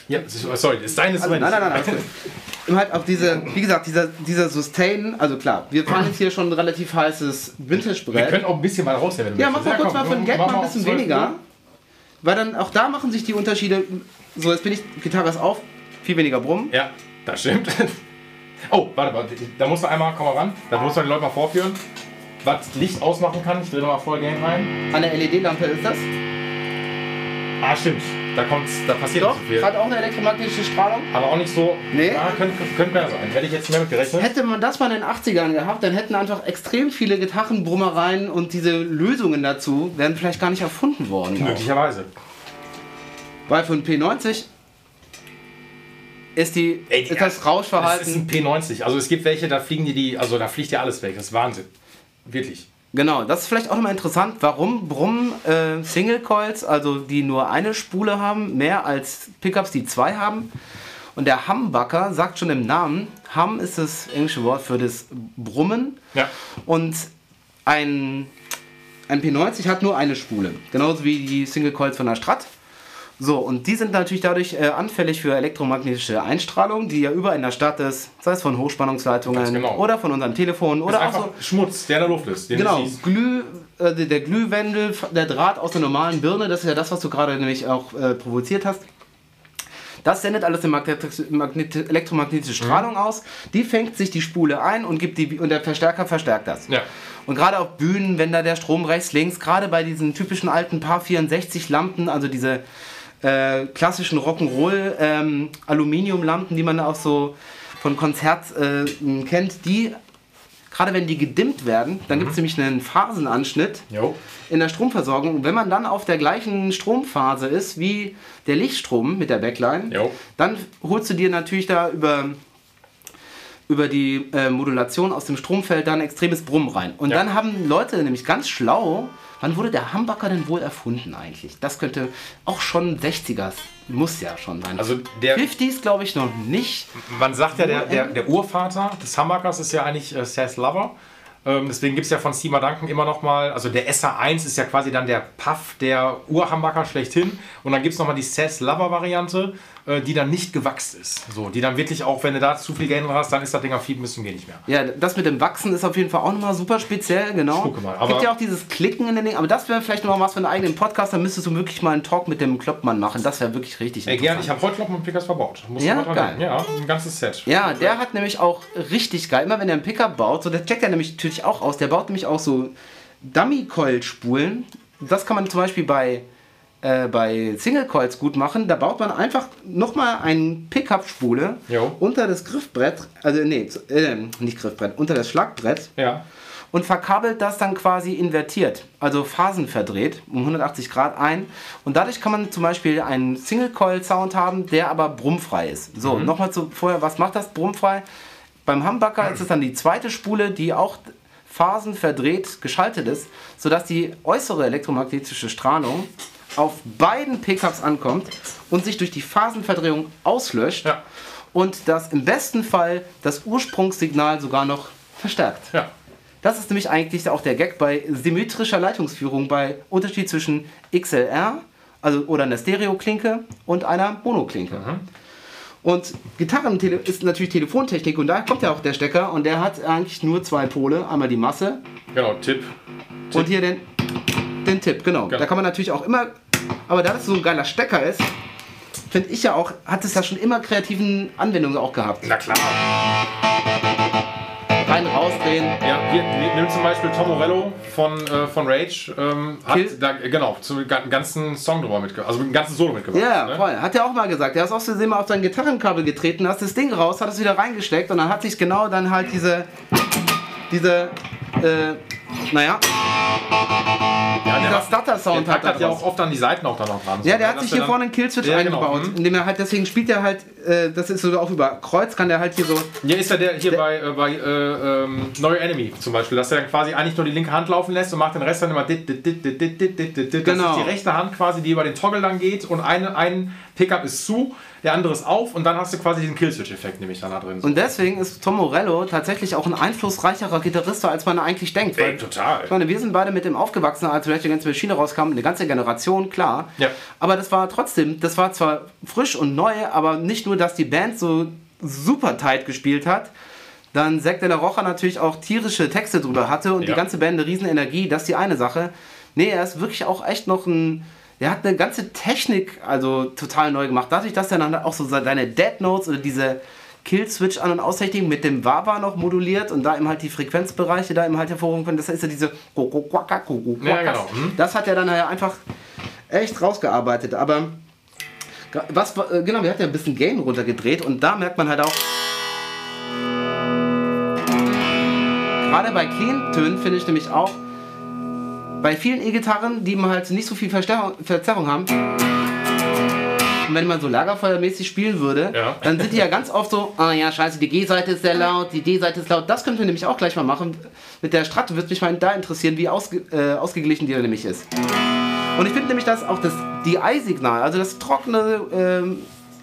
Ja, das ist, sorry, das ist dein Also, nein, nein, nein, gut. Und halt auch diese, wie gesagt, dieser, dieser Sustain, also klar, wir fahren jetzt hier schon ein relativ heißes Wir Vintage-Brett. können auch ein bisschen mal raus, wenn du Ja, mach mal kurz komm, mal für den Gag mal ein bisschen 12 weniger. Uhr. Weil dann auch da machen sich die Unterschiede. So, jetzt bin ich, Gitarre ist auf, viel weniger Brummen. Ja, das stimmt. Oh, warte, warte, da musst du einmal, komm mal ran, da musst du den Leuten mal vorführen, was Licht ausmachen kann. Ich drehe nochmal voll Game rein. An der LED-Lampe ist das. Ah, stimmt, da kommt's, da passiert Doch, nicht so viel. hat auch eine elektromagnetische Strahlung. Aber auch nicht so, Nee. ja, könnte, könnte mehr sein. Hätte ich jetzt mehr mit gerechnet. Hätte man das mal in den 80ern gehabt, dann hätten einfach extrem viele Gitarrenbrummereien und diese Lösungen dazu wären vielleicht gar nicht erfunden worden. Möglicherweise. Weil für ein P90 ist, die, Ey, die- ist das Das Rauschverhalten. ist ein P90. Also es gibt welche, da fliegen die, die also da fliegt ja alles weg. Das ist Wahnsinn. Wirklich. Genau, das ist vielleicht auch nochmal interessant, warum brummen äh, Single Coils, also die nur eine Spule haben, mehr als Pickups, die zwei haben. Und der Humbucker sagt schon im Namen, Hum ist das englische Wort für das Brummen. Ja. Und ein, ein P90 hat nur eine Spule, genauso wie die Single Coils von der Strat. So, und die sind natürlich dadurch äh, anfällig für elektromagnetische Einstrahlung, die ja überall in der Stadt ist, sei es von Hochspannungsleitungen genau. oder von unseren Telefonen Ist oder auch so Schmutz, der in der Luft ist. Genau. Glüh, äh, der Glühwendel, der Draht aus der normalen Birne, das ist ja das, was du gerade nämlich auch äh, provoziert hast. Das sendet alles eine Magnet Magnet elektromagnetische Strahlung aus. Die fängt sich die Spule ein und gibt die und der Verstärker verstärkt das. Ja. Und gerade auf Bühnen, wenn da der Strom rechts, links, gerade bei diesen typischen alten Paar 64 Lampen, also diese äh, klassischen Rock'n'Roll ähm, Aluminiumlampen, die man auch so von Konzert äh, kennt, die gerade wenn die gedimmt werden, dann gibt es nämlich einen Phasenanschnitt Jo. in der Stromversorgung. Und wenn man dann auf der gleichen Stromphase ist wie der Lichtstrom mit der Backline, Jo. dann holst du dir natürlich da über, über die äh, Modulation aus dem Stromfeld dann extremes Brummen rein. Und Ja. dann haben Leute nämlich ganz schlau, wann wurde der Humbucker denn wohl erfunden eigentlich? Das könnte auch schon 60er, muss ja schon sein. Also der, 50s glaube ich noch nicht. man sagt ja, der, der, der Urvater des Humbuckers ist ja eigentlich äh, Seth Lover. Ähm, deswegen gibt es ja von Steamer Duncan immer noch mal, also der SA1 ist ja quasi dann der Puff der Urhambacker schlechthin. Und dann gibt es noch mal die Sass Lover Variante, die dann nicht gewachst ist. So, die dann wirklich auch, wenn du da zu viel Gain hast, dann ist das Ding auf 7 bis zum Gehen nicht mehr. Ja, das mit dem Wachsen ist auf jeden Fall auch nochmal super speziell, genau. Gucke mal, Es aber- gibt ja auch dieses Klicken in den Dingen, aber das wäre vielleicht noch mal was für einen eigenen Podcast, da müsstest du wirklich mal einen Talk mit dem Kloppmann machen. Das wäre wirklich richtig Ey, gern, ich habe heute noch einen Pickers verbaut. Musst du Ja, geil. Ja, ein ganzes Set. Ja, der hat nämlich auch richtig geil. Immer wenn er einen Pickup baut, so der checkt er nämlich natürlich auch aus. Der baut nämlich auch so Dummy-Coil-Spulen. Das kann man zum Beispiel bei, äh, bei Single-Coils gut machen. Da baut man einfach nochmal eine Pickup-Spule unter das Griffbrett, also nee, äh, nicht Griffbrett, unter das Schlagbrett Ja. und verkabelt das dann quasi invertiert, also phasenverdreht, um 180 Grad ein. Und dadurch kann man zum Beispiel einen Single-Coil-Sound haben, der aber brummfrei ist. So, nochmal zu vorher, was macht das brummfrei? Beim Humbucker ist es dann die zweite Spule, die auch phasenverdreht geschaltet ist, sodass die äußere elektromagnetische Strahlung auf beiden Pickups ankommt und sich durch die Phasenverdrehung auslöscht Ja. und das im besten Fall das Ursprungssignal sogar noch verstärkt. Ja. Das ist nämlich eigentlich auch der Gag bei symmetrischer Leitungsführung, bei Unterschied zwischen XLR, also oder einer Stereoklinke und einer Monoklinke. Und Gitarren ist natürlich Telefontechnik und da kommt ja auch der Stecker und der hat eigentlich nur zwei Pole, einmal die Masse Genau, Tipp. und hier den, den Tipp, genau. Genau. Da kann man natürlich auch immer, aber da das so ein geiler Stecker ist, finde ich ja auch, hat es ja schon immer kreativen Anwendungen auch gehabt. Na klar. Rein, rausdrehen. Ja, hier, nimm zum Beispiel Tom Morello von, äh, von Rage. Ähm, hat Kill- da, genau, zum ga- ganzen Song drüber mitgebracht. Also einen ganzen Solo mitgebracht. Ja, ne? voll. Hat er auch mal gesagt. Er ist aus Versehen mal auf sein Gitarrenkabel getreten, hast das Ding raus, hat es wieder reingesteckt und dann hat sich genau dann halt diese, diese, äh, naja, Ja, dieser Stutter-Sound hat das ja auch oft an die Seiten auch da noch dran. Ja, der hat sich hier vorne einen Killswitch genau. eingebaut. Mhm. Indem er halt, deswegen spielt er halt, äh, das ist so auch über Kreuz, kann der halt hier so. Ja, ist ja der hier bei, äh, äh, ähm, Neue Enemy zum Beispiel, dass er dann quasi eigentlich nur die linke Hand laufen lässt und macht den Rest dann immer dit, dit, dit, dit, dit, dit, dit, dit. Das ist genau. die rechte Hand quasi, die über den Toggle dann geht und einen Pickup ist zu, der andere ist auf und dann hast du quasi diesen Killswitch-Effekt nämlich dann da drin. und deswegen ist Tom Morello tatsächlich auch ein einflussreicherer Gitarrist, als man eigentlich denkt. Ey, total. Ich meine, wir sind beide mit dem aufgewachsen, als Rage Against the Machine rauskam, eine ganze Generation, klar. Ja. Aber das war trotzdem, das war zwar frisch und neu, aber nicht nur, dass die Band so super tight gespielt hat, dann Zack de la Rocha natürlich auch tierische Texte drüber hatte und die Ja. ganze Band eine riesen Energie, das ist die eine Sache. Nee, er ist wirklich auch echt noch ein, er hat eine ganze Technik also total neu gemacht. Dadurch, dass er dann auch so seine Dead Notes oder diese Kill-Switch an- und Austechnik mit dem Wawa noch moduliert und da eben halt die Frequenzbereiche da eben halt hervorrufen können. Das ist ja diese Ja, genau. Mhm. Das hat er dann ja einfach echt rausgearbeitet. Aber was, äh, genau, wir hatten ja ein bisschen Gain runtergedreht und da merkt man halt auch, gerade bei Clean-Tönen finde ich nämlich auch, bei vielen E-Gitarren, die man halt nicht so viel Verstärkung, Verzerrung haben, und wenn man so lagerfeuermäßig spielen würde, Ja. dann sind die ja ganz oft so, ah ja, scheiße, die G-Seite ist sehr laut, die D-Seite ist laut. Das könnten wir nämlich auch gleich mal machen. Mit der Strat würde mich mal da interessieren, wie ausge, äh, ausgeglichen die da nämlich ist. Und ich finde nämlich, dass auch das DI-Signal, also das trockene ähm,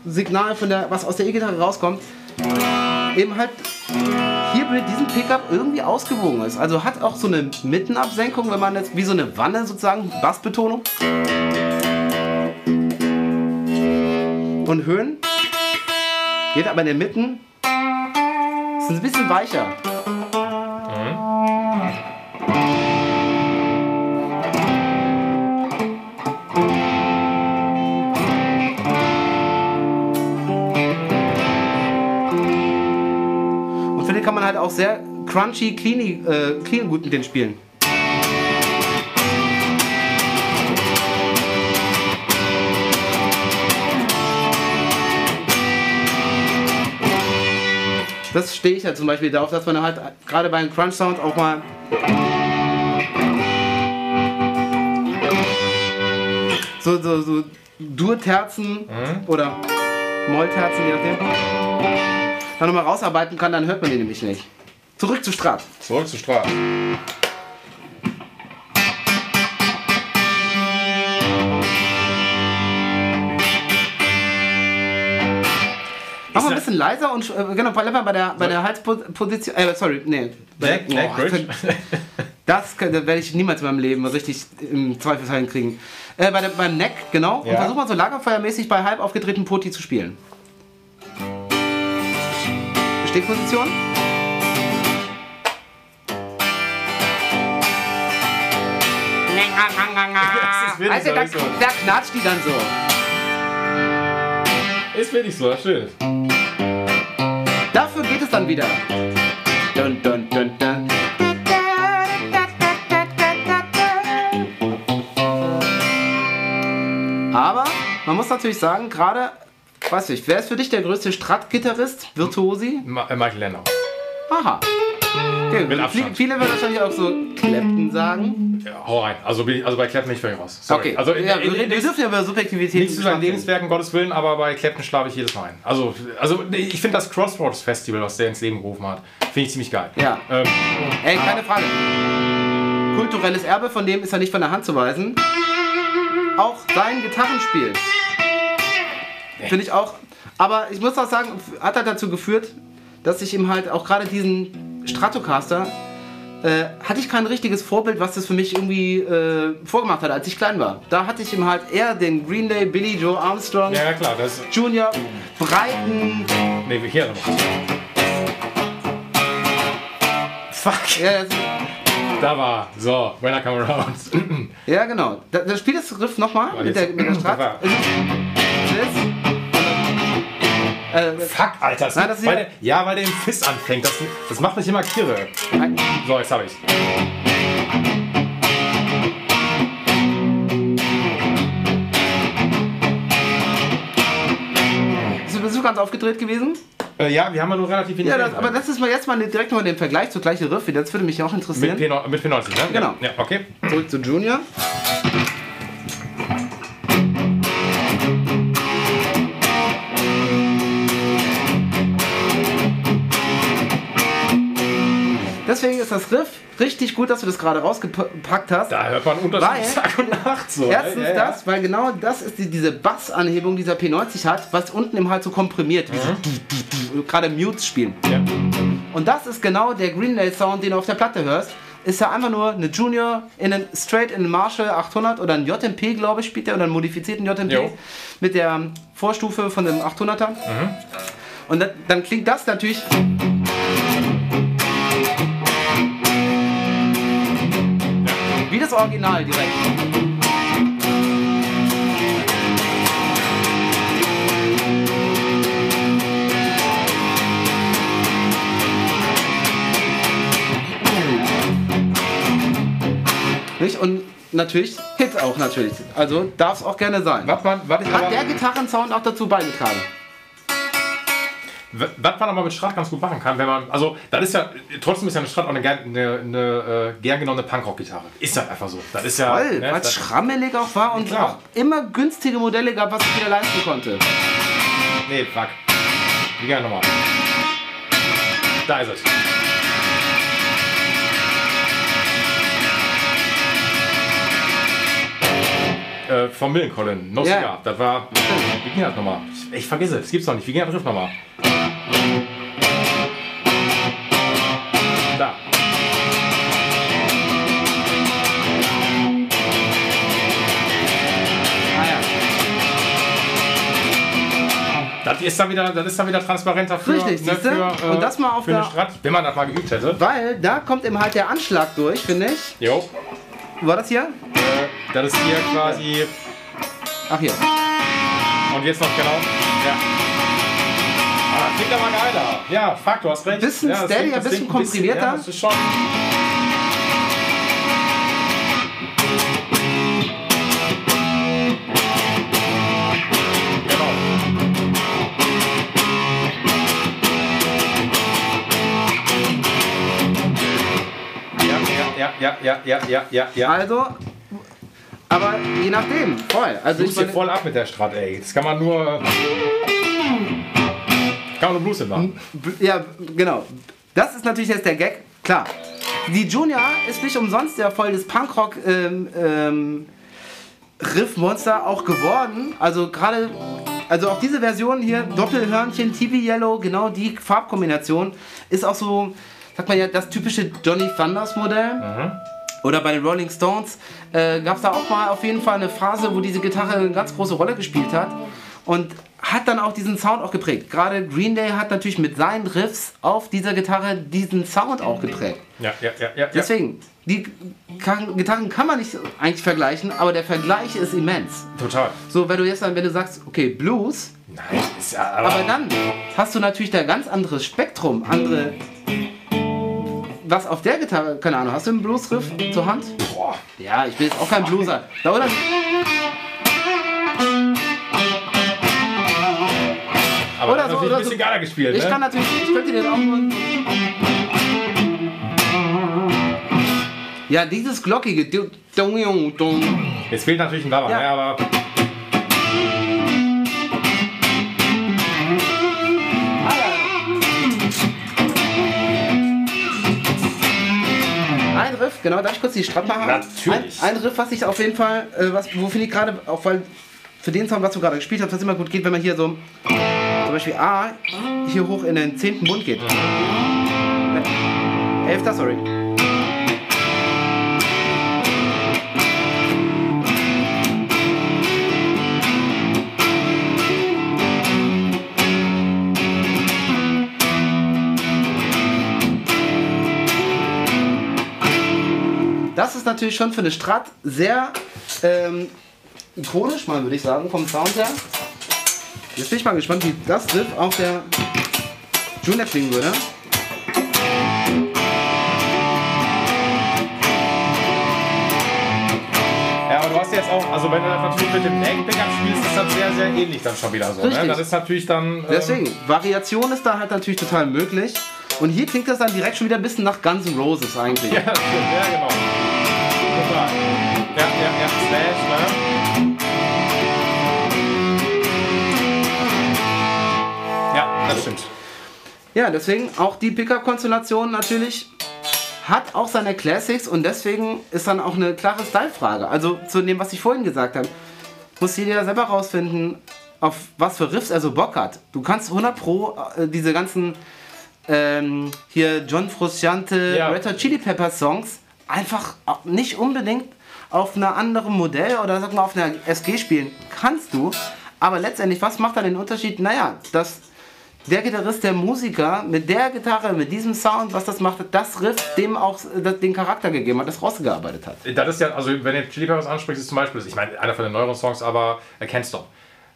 Signal, von der, was aus der E-Gitarre rauskommt, eben halt hier mit diesem Pickup irgendwie ausgewogen ist. Also hat auch so eine Mittenabsenkung, wenn man jetzt wie so eine Wanne sozusagen, Bassbetonung. Und Höhen geht aber in den Mitten ist ein bisschen weicher. Auch sehr crunchy, clean, äh, clean gut mit den spielen. Das stehe ich ja zum Beispiel darauf, dass man halt gerade beim Crunch Sound auch mal so, so, so Dur-Terzen oder Mollterzen, je nachdem, dann nochmal rausarbeiten kann, dann hört man die nämlich nicht. Zurück zu Strat. Zurück zu Strat. Mach mal ein bisschen leiser und äh, genau, bleib mal bei der, bei der Halsposition. Äh, sorry, nee. Black, Black Oh, Bridge. Das das werde ich niemals in meinem Leben richtig im Zweifelsfall hinkriegen. Äh, bei der, beim Neck, genau. Und Ja. versuch mal so lagerfeuermäßig bei halb aufgedrehten Poti zu spielen. Stehposition. Das ist wirklich Alter, so, da, da knatscht die dann so. Ist wirklich so, das stimmt. Dafür geht es dann wieder. Dun, dun, dun, dun. Aber man muss natürlich sagen, gerade, weiß ich, wer ist für dich der größte Strat-Gitarrist? Virtuosi? Ma äh, Michael Landau. Aha. Okay, Mit Abstand. viele, werden wahrscheinlich auch so Clapton sagen. Ja, hau rein. Also, also bei Clapton bin ich völlig raus. Sorry. Okay, Also in, ja, in, wir, in, wir dürfen ja über Subjektivität Nicht zu seinen. Lebenswerken, Gottes Willen, aber bei Clapton schlafe ich jedes Mal ein. Also, also ich finde das Crossroads Festival, was der ins Leben gerufen hat, finde ich ziemlich geil. Ja. Ähm, Ey, keine Frage. Kulturelles Erbe, von dem ist ja nicht von der Hand zu weisen. Auch sein Gitarrenspiel. Finde ich auch. Aber ich muss auch sagen, hat halt dazu geführt, dass ich ihm halt auch gerade diesen Stratocaster äh, hatte ich kein richtiges Vorbild, was das für mich irgendwie äh, vorgemacht hat, als ich klein war. Da hatte ich ihm halt eher den Green Day, Billy Joe Armstrong, ja, klar. Das, Junior, breiten. nee, hier nochmal. Fuck. Ja, das, Da war. So, when I come around. ja genau. Da, da spielt das Riff nochmal mit der, mit der Das Strat. Äh, Fuck, Alter. Das Nein, das ist weil ja- der, ja, weil der im Fist anfängt. Das, das macht mich immer kirre. So, jetzt habe ich Bist du ganz aufgedreht gewesen? äh, Ja, wir haben ja nur relativ wenig Ja, das, aber das ist mal jetzt mal direkt mal den Vergleich zu gleiche Riff. Das würde mich auch mit, interessieren. P9, mit P90, ne? Genau. Ja, okay. Zurück zu Junior. Deswegen ist das Riff richtig gut, dass du das gerade rausgepackt hast. Da hört man Unterschied Tag und Nacht so. Erstens ja, ja, das, weil genau das ist die, diese Bassanhebung, die dieser P90 hat, was unten im halt so komprimiert, wie so du, du, gerade Mutes spielen. Ja. Und das ist genau der Green Day Sound, den du auf der Platte hörst. Ist ja einfach nur eine Junior in einen straight in einen Marshall 800 oder ein JMP, glaube ich, spielt der oder einen modifizierten JMP Jo. mit der Vorstufe von dem 800er. Und dann, dann klingt das natürlich. Wie das Original direkt. Nicht? Und natürlich Hit auch natürlich. Also darf es auch gerne sein. Was man, was Hat der Gitarrensound auch dazu beigetragen? Was man aber mit Strat ganz gut machen kann, wenn man, also, das ist ja, trotzdem ist ja eine Strat auch eine, gern- eine, eine äh, gern genommene Punkrock-Gitarre. Ist das einfach so. Das ist ja, Voll, ne, weil es schrammelig auch war und Klar. auch immer günstige Modelle gab, was ich wieder leisten konnte. nee, fuck. Wie gerne nochmal. Da ist es. Äh, vom Millencolin, No Ja. Cigar. Das war, wie ging das nochmal? Ich, vergesse es, das gibt's doch nicht. Wie ging der Riff nochmal? Da. Ah ja. Das ist dann wieder, das ist dann wieder transparenter für, Richtig, ne, für, Und das mal auf für eine Strat, wenn man das mal geübt hätte. Weil da kommt eben halt der Anschlag durch, finde ich. Jo. War das hier? Äh, das ist hier quasi. Ach hier. Und jetzt noch genau. Ja. Ah, das klingt aber geiler. Ja, fuck, du hast recht. Bisschen ja, steadier, bisschen- komprimierter. Ja, das ist schon. Ja, ja, ja, ja, ja, ja. Also, aber je nachdem, voll. Also ich hier voll ab mit der Strat, ey. Das kann man nur. Kann man nur Blues machen. ja, genau. Das ist natürlich jetzt der Gag. Klar. Die Junior ist nicht umsonst ja voll das Punkrock ähm, ähm, Riffmonster auch geworden. Also gerade also auch diese Version hier, Doppelhörnchen, TV Yellow, genau die Farbkombination, ist auch so, sagt man ja, das typische Johnny Thunders Modell. Mhm. Oder bei den Rolling Stones äh, gab es da auch mal auf jeden Fall eine Phase, wo diese Gitarre eine ganz große Rolle gespielt hat. Und hat dann auch diesen Sound auch geprägt. Gerade Green Day hat natürlich mit seinen Riffs auf dieser Gitarre diesen Sound auch geprägt. Ja, ja, ja, ja. Deswegen, die Gitarren kann man nicht eigentlich vergleichen, aber der Vergleich ist immens. Total. So, wenn du jetzt dann, wenn du sagst, okay, Blues, Nein, ist ja. Aber, aber dann hast du natürlich da ganz anderes Spektrum, andere. Was auf der Gitarre, keine Ahnung, hast du einen Blues-Riff zur Hand? boah. Ja, ich bin jetzt auch kein Blueser. Da, oder? Aber Oder so, oder ein bisschen so. geiler gespielt, Ich ne? kann natürlich, ich könnte den auch nur. Ja, dieses glockige. Jetzt fehlt natürlich ein Dabber, Ja. ne? aber genau, darf ich kurz die Strappe haben? Natürlich. Ein, ein Riff, was ich auf jeden Fall, äh, was, wo finde ich gerade, auch weil für den Song, was du gerade gespielt hast, was immer gut geht, wenn man hier so, zum Beispiel A, hier hoch in den zehnten Bund geht. Elfter, sorry. Das ist natürlich schon für eine Strat sehr ähm, ikonisch, mal würde ich sagen, vom Sound her. Jetzt bin ich mal gespannt, wie das Riff auf der Junior klingen würde. Auch, also wenn du das natürlich mit dem Neck Pickup spielst, ist das sehr, sehr ähnlich dann schon wieder so. Ne? Richtig. Das ist natürlich dann. ähm, Deswegen, Variation ist da halt natürlich total möglich. Und hier klingt das dann direkt schon wieder ein bisschen nach Guns N' Roses eigentlich. Ja, das stimmt, ja, genau. Total. Ja, ja, ja, Slash, ne? Ja, das stimmt. Ja, deswegen auch die Pickup-Konstellation natürlich hat auch seine Classics und deswegen ist dann auch eine klare Style-Frage. Also zu dem, was ich vorhin gesagt habe, muss jeder selber rausfinden, auf was für Riffs er so Bock hat. Du kannst 100 Pro äh, diese ganzen ähm, hier John Frusciante, Ja. Red Hot Chili Peppers Songs einfach nicht unbedingt auf einer anderen Modell oder sag mal auf einer SG spielen. Kannst du, aber letztendlich, was macht dann den Unterschied? Naja, dass der Gitarrist, der Musiker mit der Gitarre, mit diesem Sound, was das macht, das Riff dem auch äh, den Charakter gegeben hat, das rausgearbeitet hat. Das ist ja, also wenn ihr Chili Peppers anspricht, ist zum Beispiel, ich meine, einer von den neueren Songs, aber er kennt's doch.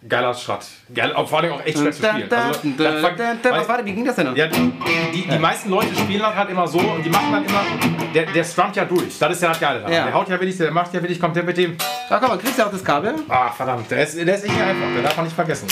Geiler Schratt. Geil, vor allem auch echt schwer zu spielen. Also, Was war denn, wie ging das denn? noch? Ja, die, die meisten Leute spielen das halt immer so und die machen dann immer, der, der strummt ja durch. Das ist ja das Geile daran. Ja. Der haut ja willig, der macht ja willig, kommt der mit dem. Da komm mal, kriegst du auch das Kabel? Ah, verdammt, der ist, der ist echt nicht einfach, der darf man nicht vergessen.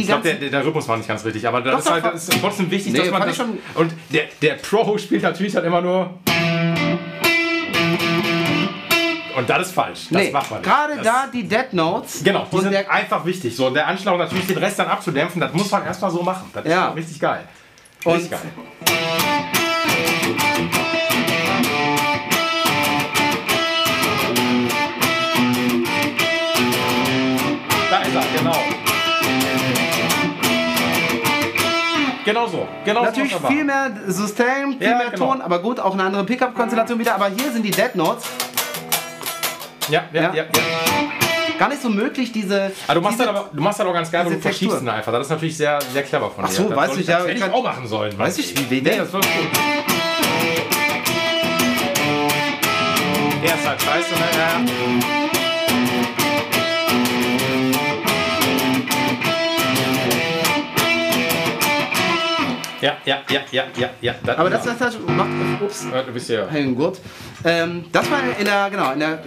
Ich glaube, der, der, der Rhythmus war nicht ganz richtig, aber das, Doch, ist, halt, das ist trotzdem wichtig, Nee, dass man das... schon- Und der, der Pro spielt natürlich dann immer nur... Und das ist falsch. Das nee, macht man nicht. gerade das, da die Dead Notes. Genau, die und sind einfach wichtig. So, und der Anschlag und natürlich den Rest dann abzudämpfen, das muss man erstmal so machen. Das ist Ja. schon richtig geil. Und- Richtig geil. Genau so. Genau Natürlich so viel mehr Sustain, viel Ja, mehr genau. Ton, aber gut, auch eine andere Pickup-Konstellation wieder. Aber hier sind die Dead Notes. Ja, ja, Ja. ja. ja. Gar nicht so möglich, diese. Aber du machst diese, das aber, du machst das auch ganz geil, und du diese Textur. verschiebst ihn einfach. Das ist natürlich sehr, sehr clever von Ach dir. so, das weißt soll du, ich, ja, das hätte ich auch machen sollen. Weiß ich, wie- wie Nee, das war gut. Der ist halt scheiße, ne? Ja. Ja, ja, ja, ja, ja, ja. Aber das, das, das macht. Ups. Ja, du bist ja. Hellengurt. Ähm, das war in der, genau, in der.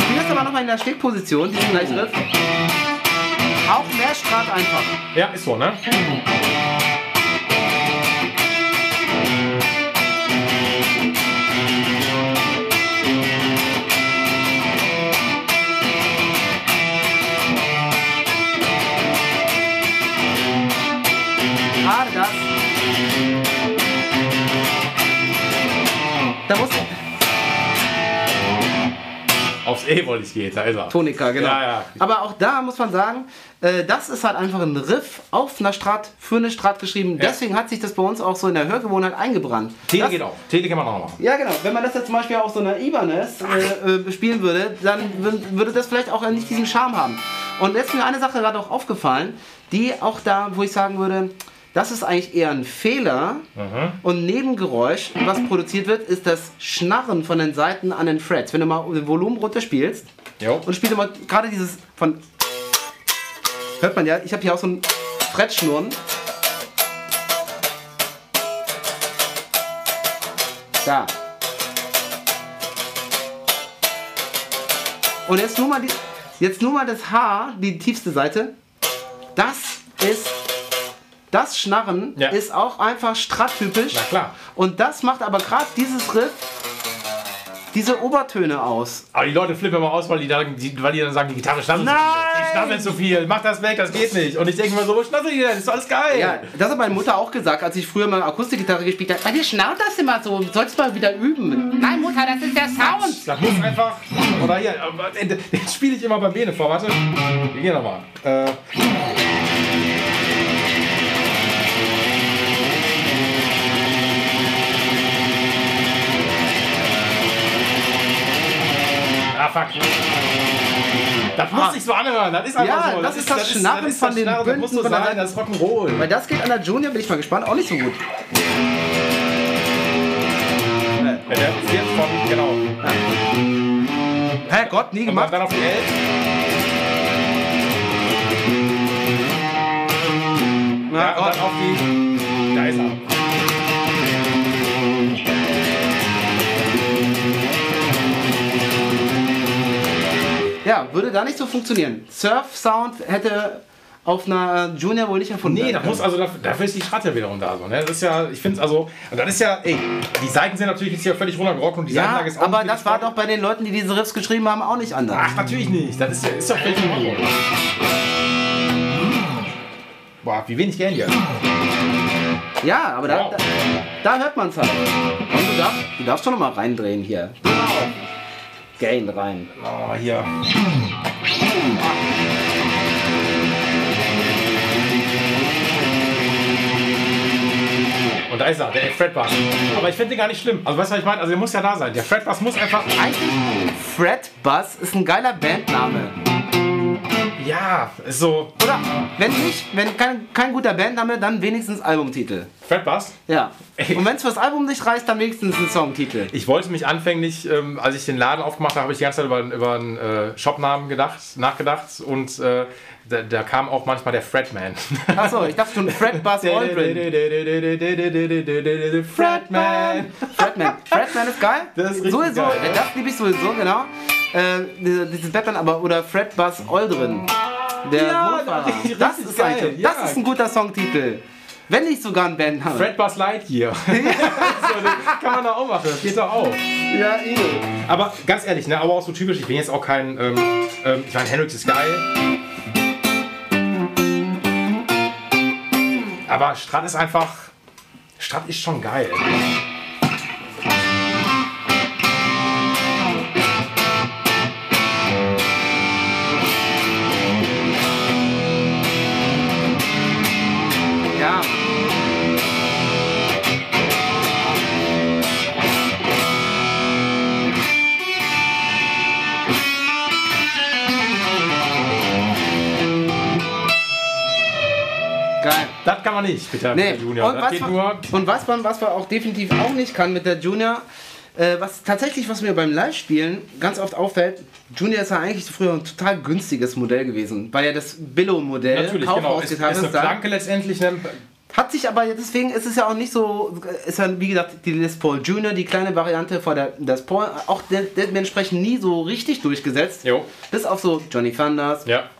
Spiel das aber nochmal in der Stegposition, diesen gleichen Riff. Auch mehr Strat einfach. Ja, ist so, ne? Gerade Aufs E wollte ich gehen, da ist er. Tonika, genau. Ja, ja. Aber auch da muss man sagen, äh, das ist halt einfach ein Riff auf einer Strat, für eine Strat geschrieben. Ja. Deswegen hat sich das bei uns auch so in der Hörgewohnheit eingebrannt. Tele das, geht auch. Tele kann man auch machen. Ja, genau. Wenn man das jetzt zum Beispiel auf so einer Ibanez äh, äh, spielen würde, dann wür- würde das vielleicht auch nicht diesen Charme haben. Und jetzt ist mir eine Sache gerade auch aufgefallen, die auch da, wo ich sagen würde, das ist eigentlich eher ein Fehler. Und Nebengeräusch, was produziert wird, ist das Schnarren von den Seiten an den Frets. Wenn du mal den Volumen runterspielst Jo. und spielst mal gerade dieses von. Hört man ja, ich habe hier auch so ein Frettschnurren. Da. Und jetzt nur mal die, jetzt nur mal das H, die tiefste Seite. Das ist das Schnarren Ja. ist auch einfach Strat-typisch. Na klar. Und das macht aber gerade dieses Riff diese Obertöne aus. Aber die Leute flippen immer aus, weil die, dann, die, weil die dann sagen, die Gitarre Nein! zu viel. Die schnasselt zu viel. Mach das weg, das geht nicht. Und ich denke mir so, wo schnasselt die denn? Ist alles geil. Ja, das hat meine Mutter auch gesagt, als ich früher mal Akustikgitarre gespielt habe. Bei dir schnarrt das immer so, du sollst mal wieder üben. Nein, Mutter, das ist der Sound. Das muss einfach. Oder hier, den, den spiele ich immer beim Bene vor. Warte. Wir gehen nochmal. Äh, ah, fuck. Das muss sich so anhören. Das ist einfach Ja, so. das ist das Schnarren von den Schnarren, Das muss so sein. Das ist Rock'n'Roll. Weil das geht an der Junior, bin ich mal gespannt, auch nicht so gut. Ja, der ist jetzt von, genau. Herrgott, nie Und gemacht. dann auf die 11. Na Ja, und Gott. dann auf die. Da ist er. Ja, würde da nicht so funktionieren. Surf-Sound hätte auf einer Junior wohl nicht erfunden Nee, da muss also dafür, dafür ist die Strat ja wiederum da. So, ne? Das ist ja, ich finde es also, und das ist ja, ey, die Seiten sind natürlich jetzt hier völlig runtergerockt und die Ja, Seitenlage ist auch aber das war doch bei den Leuten, die diese Riffs geschrieben haben, auch nicht anders. Ach, natürlich nicht. Das ist ja, ist ja völlig in Ordnung. Boah, wie wenig Geld hier. Ja, aber da, Wow. da, da hört man es halt. Und du darfst, du darfst schon noch mal reindrehen hier. Gain rein. Oh, hier. Und da ist er, der Fretbass. Aber ich finde den gar nicht schlimm. Also weißt du, was ich meine? Also der muss ja da sein. Der Fretbass muss einfach. Eigentlich, Fred ist ein geiler Bandname. Ja, ist so. Oder, wenn nicht, wenn kein, kein guter Bandname, dann wenigstens Albumtitel. Fretbass? Ja. Ey. Und wenn es fürs Album nicht reicht, dann wenigstens ein Songtitel. Ich wollte mich anfänglich, ähm, als ich den Laden aufgemacht habe, habe ich die ganze Zeit über, über einen äh, Shopnamen gedacht, nachgedacht und äh, da, da kam auch manchmal der Fretman. Achso, ich dachte schon Fred Buzz Aldrin. Fretman. Fredman. Fredman ist geil. Das ist richtig sowieso, geil, ja. das liebe ich sowieso, genau. Äh, diese- dieses Batman, aber oder Fred Buzz Aldrin. Der Ja, Das ist geil, ja. das ist ein guter Songtitel. Wenn nicht sogar ein Bandname. Fred Buzz Lightyear. so, kann man da auch machen, das geht doch auch. Ja, Igel. Aber ganz ehrlich, ne, aber auch so typisch, ich bin jetzt auch kein, ähm, ähm, ich meine, Hendrix ist geil. Aber Strat ist einfach, Strat ist schon geil. Das kann man nicht, bitte, Nee. mit der Junior. Und, Das was nur. und was man, was man auch definitiv auch nicht kann mit der Junior, äh, was tatsächlich, was mir beim Live-Spielen ganz oft auffällt, Junior ist ja eigentlich früher ein total günstiges Modell gewesen, weil ja das Billo-Modell, Natürlich, genau. Ist, ist Kaufhausgitarre, eine Planke letztendlich. Ne? hat sich aber, deswegen ist es ja auch nicht so, ist ja wie gesagt die Les Paul Junior, die kleine Variante vor der Les Paul, auch de- dementsprechend nie so richtig durchgesetzt. Jo. Bis auf so Johnny Thunders, Ja.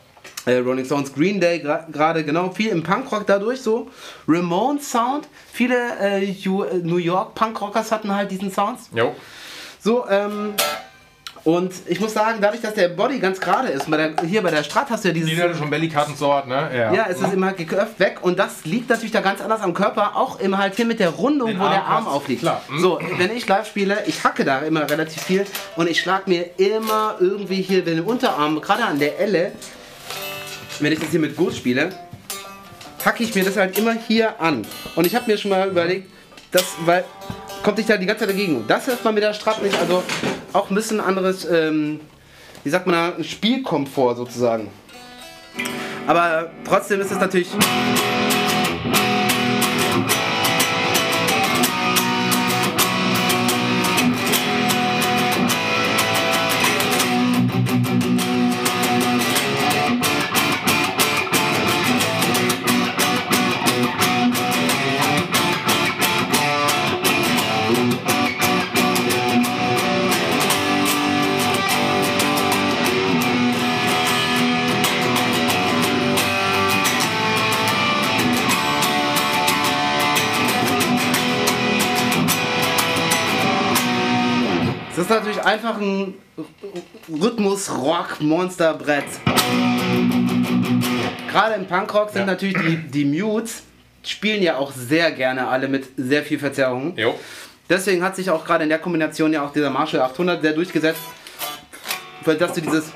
Äh, Rolling Stones, Green Day gerade, genau, viel im Punkrock dadurch so. Ramones Sound, viele äh, New York Punkrockers hatten halt diesen Sounds. Jo. So, ähm, und ich muss sagen, dadurch, dass der Body ganz gerade ist, bei der, hier bei der Strat hast du ja dieses. Die hatte schon Bellykarten so ne? Ja, ja es ist immer geköpft weg und das liegt natürlich da ganz anders am Körper, auch immer halt hier mit der Rundung, Den wo Arm der Arm aufliegt. Klar. Mhm. So, wenn ich live spiele, ich hacke da immer relativ viel und ich schlag mir immer irgendwie hier den Unterarm, gerade an der Elle, wenn ich das hier mit Ghost spiele, hacke ich mir das halt immer hier an. Und ich habe mir schon mal überlegt, das, weil kommt sich da die ganze Zeit dagegen. Das hilft man mit der Strat nicht, also auch ein bisschen anderes, ähm, wie sagt man da, ein Spielkomfort sozusagen. Aber trotzdem ist es natürlich ist natürlich einfach ein Rhythmus-Rock-Monster-Brett. Gerade im Punkrock sind ja. natürlich die, die Mutes, spielen ja auch sehr gerne alle mit sehr viel Verzerrung. Jo. Deswegen hat sich auch gerade in der Kombination ja auch dieser Marshall 800 sehr durchgesetzt, weil dass du dieses.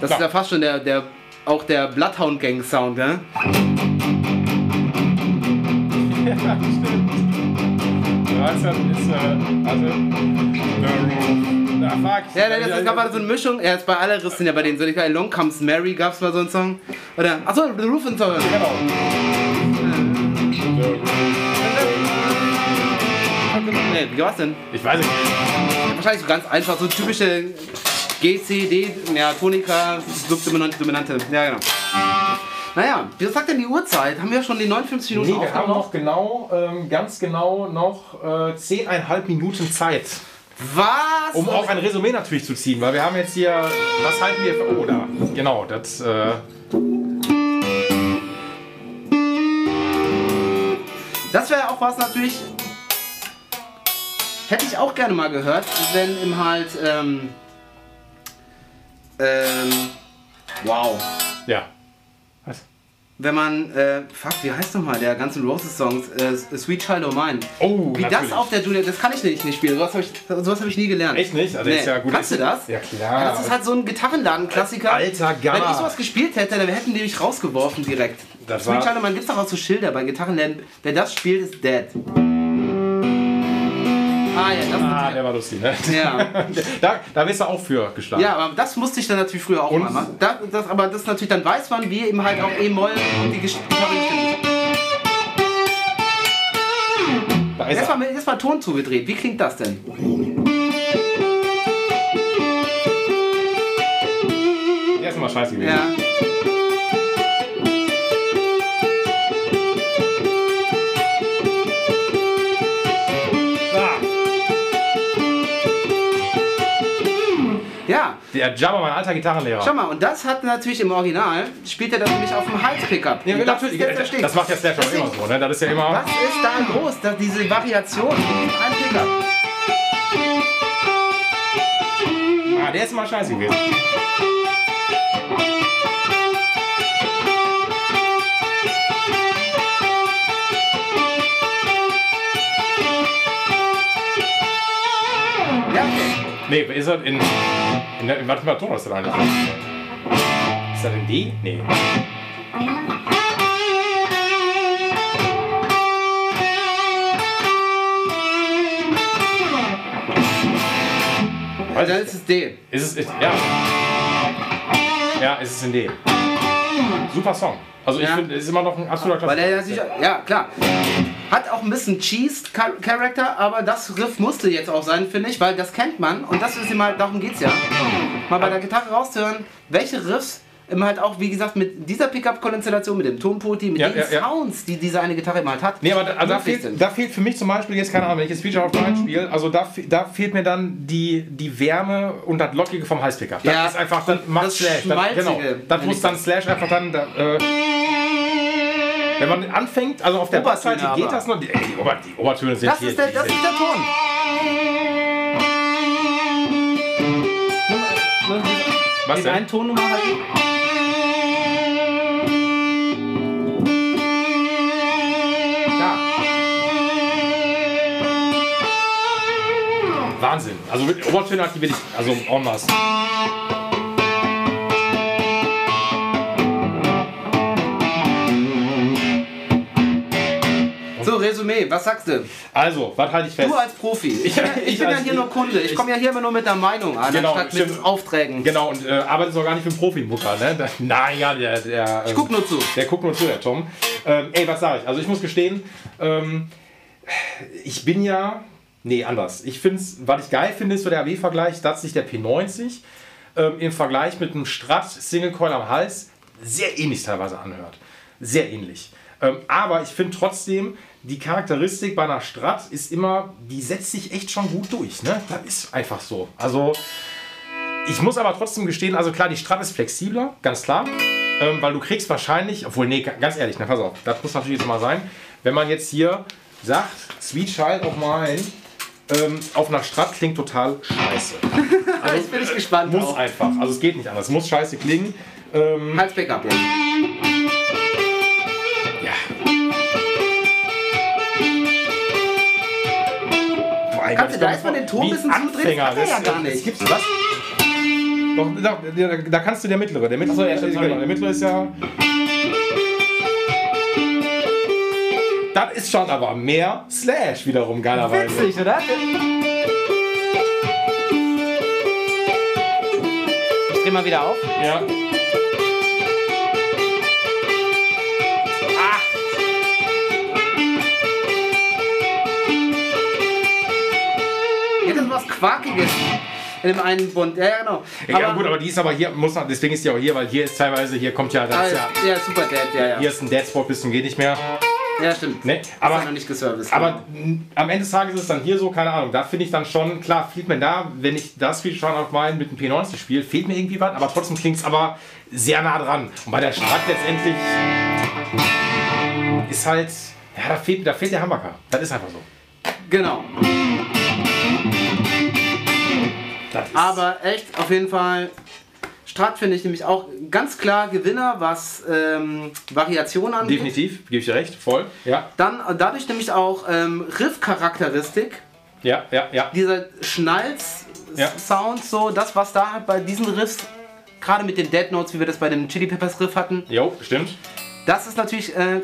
Das ja. ist ja fast schon der, der auch der Bloodhound Gang Sound, ja? 19 ist, äh, also, warte, The Roof. Ah, fuck. Ja, das, das gab mal so eine Mischung. Ja, jetzt bei alle Rissen ja bei denen so. Ich glaube, Long Comes Mary gab's mal so einen Song. Oder, achso, The Roof und so. Genau. The wie war's denn? Ich weiß nicht. Wahrscheinlich so ganz einfach, so typische G, C, D, ja, Tonika, subdominante, dominante. Ja, genau. Naja, wie sagt denn die Uhrzeit? Haben wir schon die 59 Minuten nee, wir haben noch genau, ähm, ganz genau noch äh, 10,5 Minuten Zeit. Was? Um auch ein Resümee natürlich zu ziehen, weil wir haben jetzt hier, was halten wir für, oh da, genau, das, äh Das wäre auch was natürlich, hätte ich auch gerne mal gehört, wenn im halt, ähm, ähm, wow. Ja wenn man, äh, fuck, wie heißt nochmal der ganzen Roses Songs, äh, Sweet Child O' Mine. Oh, Wie natürlich. das auf der Junior, das kann ich nicht, nicht spielen, sowas habe ich, hab ich nie gelernt. Echt nicht? Also nee. ist ja gut. Kannst du das? Ja klar. Ja, das ist halt so ein Gitarrenladen-Klassiker. Alter Gamma. Wenn ich sowas gespielt hätte, dann hätten die mich rausgeworfen direkt. Das Sweet Child O' Mine gibt's doch auch so Schilder bei Gitarrenläden. Wer das spielt, ist dead. Ah, ja, das ah, der war lustig, ne? Ja. da, da wirst du auch für geschlagen. Ja, aber das musste ich dann natürlich früher auch mal machen. Das, das, aber das natürlich, dann weiß man, wie eben halt auch E-Moll und die Gitarre gestimmt Da ist jetzt, mal, jetzt mal Ton zugedreht. Wie klingt das denn? Immer scheiße gewesen. Ja. Der Jabba, mein alter Gitarrenlehrer. Schau mal, und das hat natürlich im Original, spielt er das nämlich auf dem Hals-Pickup. Ja, das natürlich. Das, das macht ja Slash auch immer so, ne? Das ist ja immer. Was ist da los, dass diese Variation in einem Pickup? Ah, der ist immer scheiße gewesen. Nee, ist er in. In, in was für Ton ist das eigentlich? Ist das in D? Nee. Also dann ist es D. Ist es. Ist, ja. Ja, ist es in D. Super Song. Also ich ja. finde, es ist immer noch ein absoluter Klassiker. Weil er sich, ja, klar. Hat auch ein bisschen Cheese-Charakter, aber das Riff musste jetzt auch sein, finde ich, weil das kennt man und das ist immer, darum geht's ja. Mal bei der Gitarre rauszuhören, welche Riffs immer halt auch, wie gesagt, mit dieser Pickup-Konstellation, mit dem Tonpoti, mit Ja, den ja, ja. Sounds, die diese eine Gitarre immer halt hat. Nee, aber da, also da, fehlt, da fehlt für mich zum Beispiel jetzt, keine Ahnung, wenn ich jetzt Feature of Nine spiele, also da, da fehlt mir dann die, die Wärme und das Lockige vom Heißpickup. Das Ja, ist einfach, dann macht das Slash. Das, genau, das muss dann Slash einfach dann, da, äh, wenn man anfängt, also auf der Obertöne Bassseite geht aber. das noch, die, die, Ober, die Obertöne sind Das hier, ist, der, das ist der Ton. was Den denn? einen Ton nochmal halten. Wahnsinn. Also Obertöne hat die will ich, also en masse. Resümee, was sagst du? Also, was halte ich fest? Du als Profi. Ich, ich, ich bin ja hier nur Kunde. Ich komme ja hier immer nur mit der Meinung an, Genau, anstatt mit stimmt. Aufträgen. Genau, und äh, arbeitet auch gar nicht für einen Profimucker, ne? Da- Nein, ja, der, der, Ich guck nur zu. Der guckt nur zu, der Tom. Ähm, ey, was sage ich? Also ich muss gestehen, ähm, ich bin ja, nee, anders. Ich finde es, was ich geil finde, ist so der AW-Vergleich, dass sich der P90 ähm, im Vergleich mit einem Strat Single Coil am Hals sehr ähnlich teilweise anhört. Sehr ähnlich. Ähm, aber ich finde trotzdem, die Charakteristik bei einer Strat ist immer, die setzt sich echt schon gut durch. Ne? Das ist einfach so. Also ich muss aber trotzdem gestehen, also klar, die Strat ist flexibler, ganz klar. Ähm, weil du kriegst wahrscheinlich, obwohl, nee, ganz ehrlich, na pass auf, das muss natürlich jetzt mal sein, wenn man jetzt hier sagt, Sweet Child of Mine ähm, auf einer Strat klingt total scheiße. Also, Jetzt bin ich gespannt Muss auch. einfach, also es geht nicht anders, es muss scheiße klingen. Ähm, Hals Ey, Kannst du da erstmal den Ton ein bisschen zudrehen? Das hat er ja gar nicht. Gibt's was? Doch, da, da, da kannst du der mittlere. Der mittlere, Ach so, ja, sorry. genau, der mittlere ist ja. Das ist schon aber mehr Slash wiederum geilerweise. Witzig, oder? Ich dreh mal wieder auf. Ja. Quakiges. In dem einen Bund. Ja, genau. ja, gut, aber die ist aber hier, muss man, deswegen ist die auch hier, weil hier ist teilweise, hier kommt ja, das Ah, ja, ja, super Dad, ja, ja. hier ist ein Deadspot bis zum geht nicht mehr. Ja, stimmt. Ne? Ist Aber, noch nicht geserviced. aber m, am Ende des Tages ist es dann hier so, keine Ahnung, da finde ich dann schon, klar, fehlt mir da, wenn ich das Feature schon auf meinen mit dem P90 spiele, fehlt mir irgendwie was, aber trotzdem klingt es aber sehr nah dran. Und bei der Strat letztendlich ist halt, ja, da fehlt, da fehlt der Hamburger. Das ist einfach so. Genau. Aber echt, auf jeden Fall. Strat finde ich nämlich auch ganz klar Gewinner, was ähm, Variation angeht. definitiv, gebe ich dir recht, voll. Ja, Dann dadurch nämlich auch ähm, Riff-Charakteristik, ja, ja, ja. dieser Ja. Schnalz-Sound, so das, was da halt bei diesen Riffs, gerade mit den Dead Notes, wie wir das bei dem Chili Peppers Riff hatten, Jo, stimmt. das ist natürlich. Äh,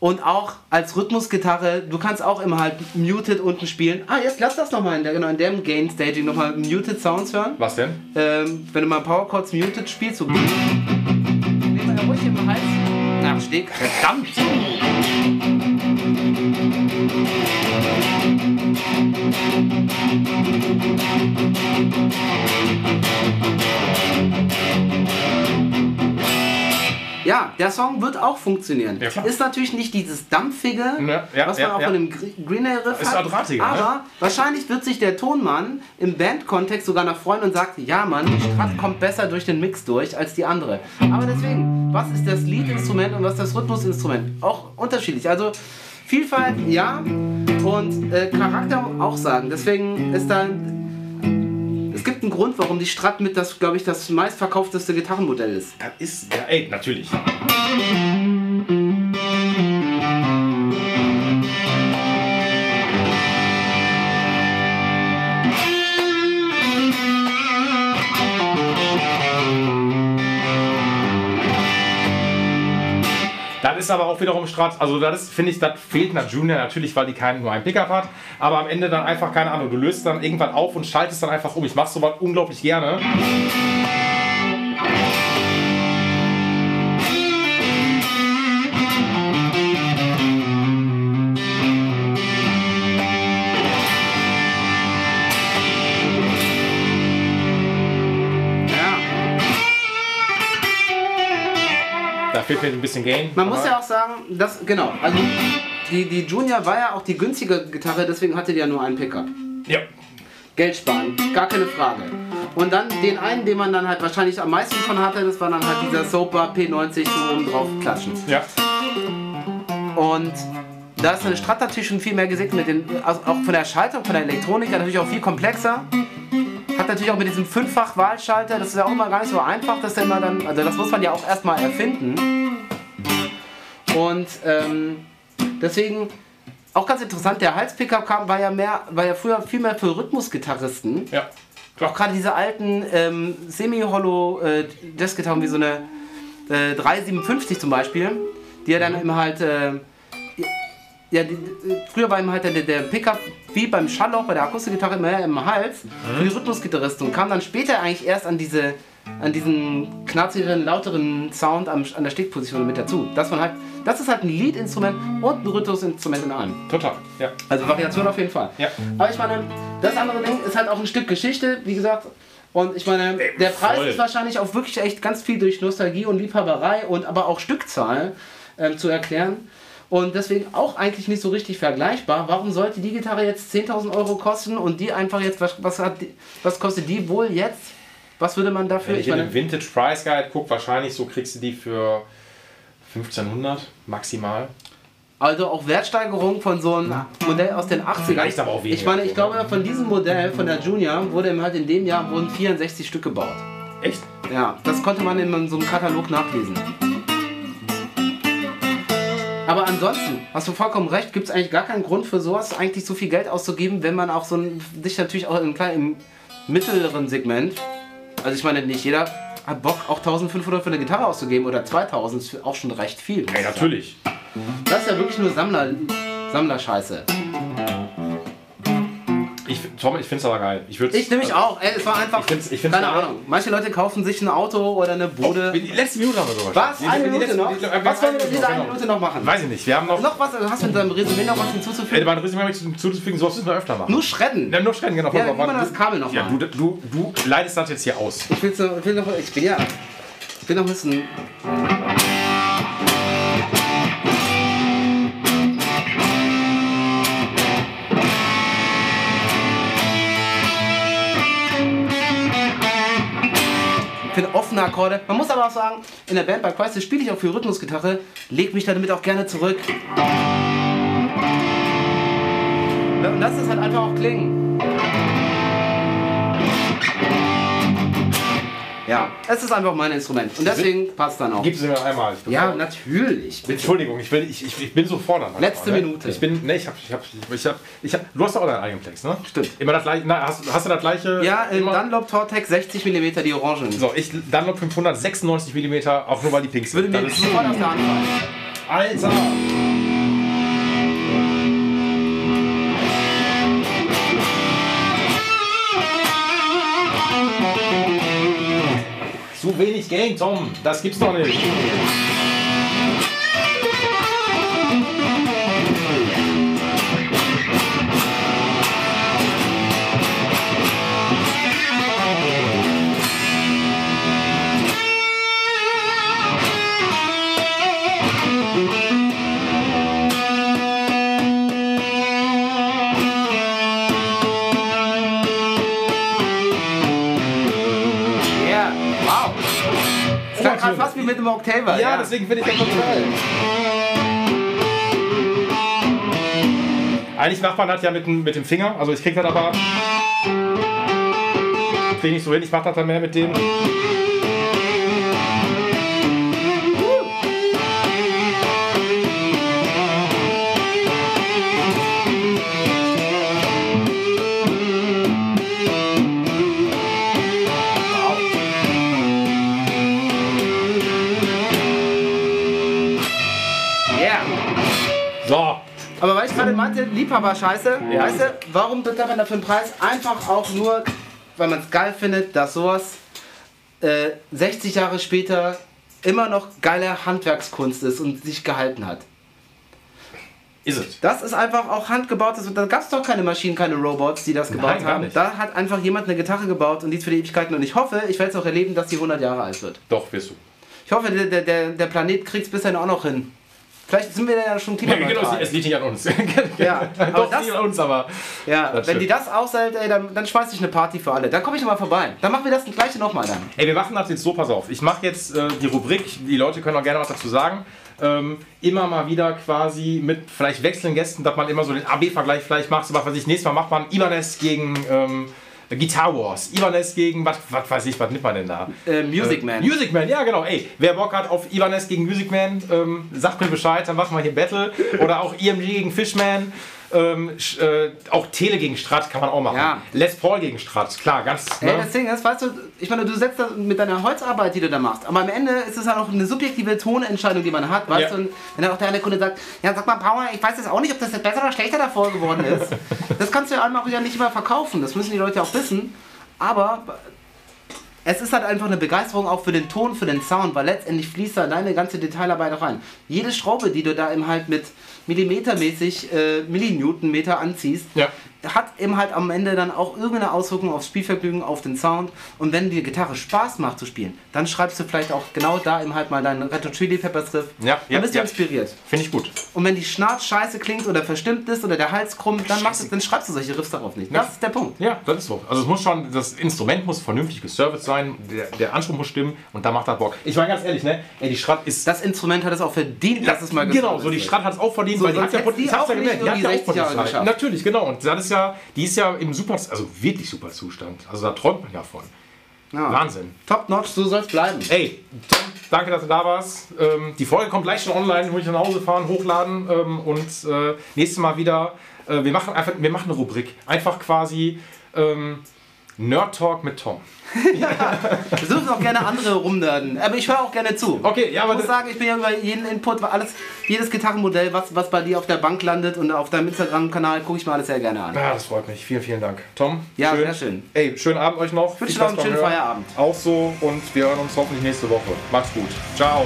und auch als Rhythmusgitarre, du kannst auch immer halt muted unten spielen. Ah, jetzt lass das nochmal in, der, genau, in dem Gain Staging nochmal muted Sounds hören. Was denn? Ähm, wenn du mal Power Chords muted spielst, so. Nehmen wir ruhig im Hals. Nach Steg. Verdammt! Ja, der Song wird auch funktionieren. Ja, ist natürlich nicht dieses dampfige, Ja, ja, was man auch von dem Gr- Green Day Riff Ist hat. drahtiger, ne? aber wahrscheinlich wird sich der Tonmann im Bandkontext sogar nach freuen und sagt, ja Mann, die Strat kommt besser durch den Mix durch als die andere. Aber deswegen, was ist das Lead-Instrument und was ist das Rhythmusinstrument? Auch unterschiedlich. Also Vielfalt, ja. Und äh, Charakter auch sagen. Deswegen ist da. Einen Grund, warum die Strat mit das, glaube ich, das meistverkaufteste Gitarrenmodell ist. Das ist, ja, ey, natürlich. Ist aber auch wiederum Strat, also das finde ich, das fehlt nach Junior natürlich, weil die keinen nur einen Pickup hat, aber am Ende dann einfach, keine Ahnung, du löst dann irgendwann auf und schaltest dann einfach um. Ich mache sowas unglaublich gerne. Fehlt mir ein bisschen Gain. Man muss ja auch sagen, dass, genau, also die, die Junior war ja auch die günstige Gitarre, deswegen hatte die ja nur einen Pickup. Ja. Geld sparen, gar keine Frage. Und dann den einen, den man dann halt wahrscheinlich am meisten von hatte, das war dann halt dieser Soper P90 zum oben drauf klatschen. Ja. Und da ist eine Strat natürlich schon viel mehr gesegnet, mit den, also auch von der Schaltung, von der Elektronik natürlich auch viel komplexer. Hat natürlich auch mit diesem Fünffach-Wahlschalter, das ist ja auch immer gar nicht so einfach, dass der immer dann, also das muss man ja auch erstmal erfinden. Und ähm, deswegen auch ganz interessant, der Hals-Pickup kam, war ja mehr, war ja früher viel mehr für Rhythmusgitarristen. Ja. Auch gerade diese alten ähm, Semi-Hollow äh, Jazzgitarren wie so eine äh, 357 zum Beispiel, die ja dann immer halt. Äh, ja, die, früher war ihm halt der, der Pickup wie beim Schallloch bei der Akustikgitarre immer im Hals für die Rhythmusgitarristen und kam dann später eigentlich erst an diese an diesen knarzigeren, lauteren Sound am, an der Stegposition mit dazu. Dass man halt, das ist halt ein Lead-Instrument und ein Rhythmusinstrument in einem. Total. Ja. Also Variation auf jeden Fall. Ja. Aber ich meine, das andere Ding ist halt auch ein Stück Geschichte, wie gesagt. Und ich meine, der Preis voll. ist wahrscheinlich auch wirklich echt ganz viel durch Nostalgie und Liebhaberei und aber auch Stückzahl ähm, zu erklären. Und deswegen auch eigentlich nicht so richtig vergleichbar. Warum sollte die Gitarre jetzt 10.000 Euro kosten und die einfach jetzt, was, was, hat die, was kostet die wohl jetzt? Was würde man dafür? Wenn ich in den Vintage Price Guide gucke, wahrscheinlich so kriegst du die für 1500 maximal. Also auch Wertsteigerung von so einem Modell aus den 80ern. Vielleicht aber auch weniger. Ich meine, ich glaube, von diesem Modell, von der Junior, wurde halt in dem Jahr wurden 64 Stück gebaut. Echt? Ja, das konnte man in so einem Katalog nachlesen. Aber ansonsten, hast du vollkommen recht, gibt es eigentlich gar keinen Grund für sowas, eigentlich so viel Geld auszugeben, wenn man auch so ein, sich natürlich auch im, kleinen, im mittleren Segment, also ich meine, nicht jeder hat Bock, auch 1500 für eine Gitarre auszugeben oder 2000, ist auch schon recht viel. Ey, natürlich. Das ist ja wirklich nur Sammler, Sammlerscheiße. Ich, Tom, ich finde es aber geil. Ich, Ich nämlich auch. Ey, es war einfach. Ich find's- ich find's keine geil. Ahnung. Manche Leute kaufen sich ein Auto oder eine Bude. Die letzte Minute haben wir sogar. Was? Eine die Minute noch? die- Was wollen wir in dieser genau. einen Minute noch machen? Weiß ich nicht. Wir haben noch. Noch was? Hast du in deinem Resümee noch was Ey, hinzuzufügen? mein Resümee habe ich hinzuzufügen, sollst du es noch öfter machen. Nur Schredden. Ja, nur schreien, genau. Ja, mal das Kabel noch Ja, mal. du, du, du leitest das jetzt hier aus. Ich will, so, ich will noch. Ich bin ja. Ich will noch ein bisschen. Finde offene Akkorde. Man muss aber auch sagen, in der Band bei Crisis spiele ich auch viel Rhythmusgitarre, leg mich damit auch gerne zurück. Und lass es halt einfach auch klingen. Ja, es ist einfach mein Instrument. Und deswegen passt dann auch. Gib sie mir einmal. Ja, natürlich. Bitte. Entschuldigung, ich, will, ich, ich, ich bin so fordernd. manchmal, Letzte ne? Minute. Ich bin, ne, ich hab, ich hab, ich hab, ich hab, du hast doch auch deinen eigenen Text, ne? Stimmt. Immer das gleiche, na, hast, hast du das gleiche? Ja, in immer? Dunlop Tortex 60 mm die Orangen. So, ich Dunlop 596 mm, auch nur weil die pink sind. Würde mir sofort aus der Hand fallen. Alter! Wenig Gain, Tom. Das gibt's doch nicht. Mit einem Octaver. Ja, deswegen finde ich das geil. Eigentlich macht man das ja mit, dem- mit dem Finger. Also ich krieg das aber. Krieg ich nicht so hin. Ich mach das dann mehr mit dem. Meinte, Liebhaber-Scheiße, Ja. weißt du, warum bezahlt man dafür einen Preis? Einfach auch nur, weil man es geil findet, dass sowas äh, 60 Jahre später immer noch geile Handwerkskunst ist und sich gehalten hat. Ist es. Das ist einfach auch handgebautes. Da gab es doch keine Maschinen, keine Robots, die das gebaut Nein, haben. Da hat einfach jemand eine Gitarre gebaut und die ist für die Ewigkeiten. Und ich hoffe, ich werde es auch erleben, dass die 100 Jahre alt wird. Doch, wirst du. Ich hoffe, der, der, der Planet kriegt es bis dahin auch noch hin. Vielleicht sind wir ja schon Ja, genau, klimaneutral. es liegt nicht an uns. Ja, aber Doch, das- nicht an uns, aber. Ja, wenn die stimmt. das aushält, ey, dann, dann schmeiß ich eine Party für alle. Dann komme ich nochmal vorbei. Dann machen wir das gleiche nochmal dann. Ey, wir machen das jetzt so, pass auf. Ich mache jetzt äh, die Rubrik, die Leute können auch gerne was dazu sagen. Ähm, immer mal wieder quasi mit vielleicht wechselnden Gästen, dass man immer so den AB-Vergleich vielleicht macht. So was weiß ich, nächstes Mal macht man Ibanez gegen ähm, Guitar Wars. Ibanez gegen, was, was weiß ich, was nimmt man denn da? Äh, Music Man. Music Man, ja genau. Ey, wer Bock hat auf Ibanez gegen Music Man, ähm, sagt mir Bescheid, dann machen wir hier Battle. Oder auch EMG gegen Fishman. Ähm, äh, auch Tele gegen Strat kann man auch machen. Ja. Les Paul gegen Strat, klar, ganz. Ey, Ne? das Ding ist, weißt du, ich meine, du setzt das mit deiner Holzarbeit, die du da machst, aber am Ende ist es halt auch eine subjektive Tonentscheidung, die man hat, weißt Ja. du, und wenn dann auch der eine Kunde sagt, ja, sag mal, Power, ich weiß jetzt auch nicht, ob das jetzt besser oder schlechter davor geworden ist, das kannst du ja einmal auch nicht immer verkaufen, das müssen die Leute auch wissen, aber es ist halt einfach eine Begeisterung auch für den Ton, für den Sound, weil letztendlich fließt da deine ganze Detailarbeit rein. Jede Schraube, die du da eben halt mit millimetermäßig äh, Millinewtonmeter anziehst, Ja. Hat eben halt am Ende dann auch irgendeine Auswirkung aufs Spielvergnügen, auf den Sound. Und wenn die Gitarre Spaß macht zu spielen, dann schreibst du vielleicht auch genau da eben halt mal deinen Retro Chili Peppers Riff. Ja, dann ja, bist du ja. inspiriert. Finde ich gut. Und wenn die Schnarz scheiße klingt oder verstimmt ist oder der Hals krumm, dann, machst du, dann schreibst du solche Riffs darauf nicht. Das ist der Punkt. Ja, das ist so. Also es muss schon, das Instrument muss vernünftig geserviced sein, der, der Anspruch muss stimmen und da macht das Bock. Ich meine ganz ehrlich, ne? Ey, die Strat ist. Das Instrument hat es auch verdient, dass es mal Genau, so die. Strat hat es auch verdient, So, weil die hat ja, auch ja nicht gemerkt, die hat ja irgendwie auch 60 Jahre Potenzial. geschafft. Natürlich, genau. Und das ist ja, die ist ja im super, also wirklich super Zustand. Also da träumt man ja von. Ja. Wahnsinn. Top notch, so soll es bleiben. Ey, Tom, danke, dass du da warst. Ähm, die Folge kommt gleich schon online, muss ich nach Hause fahren, hochladen ähm, und äh, nächstes Mal wieder. Äh, wir machen einfach, wir machen eine Rubrik. Einfach quasi ähm, Nerd Talk mit Tom. Wir dürfen auch gerne andere rumnerden. Aber ich höre auch gerne zu. Okay, ja, aber Ich muss sagen, ich bin ja über jeden Input, alles, jedes Gitarrenmodell, was, was bei dir auf der Bank landet und auf deinem Instagram-Kanal, gucke ich mir alles sehr gerne an. Ja, das freut mich. Vielen, vielen Dank. Tom? Ja, sehr schön. Ey, schönen Abend euch noch. wünsche noch einen schönen Hören. Feierabend. Auch so und wir hören uns hoffentlich nächste Woche. Macht's gut. Ciao.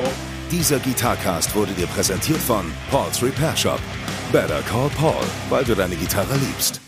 Dieser Gitarcast wurde dir präsentiert von Paul's Repair Shop. Better call Paul, weil du deine Gitarre liebst.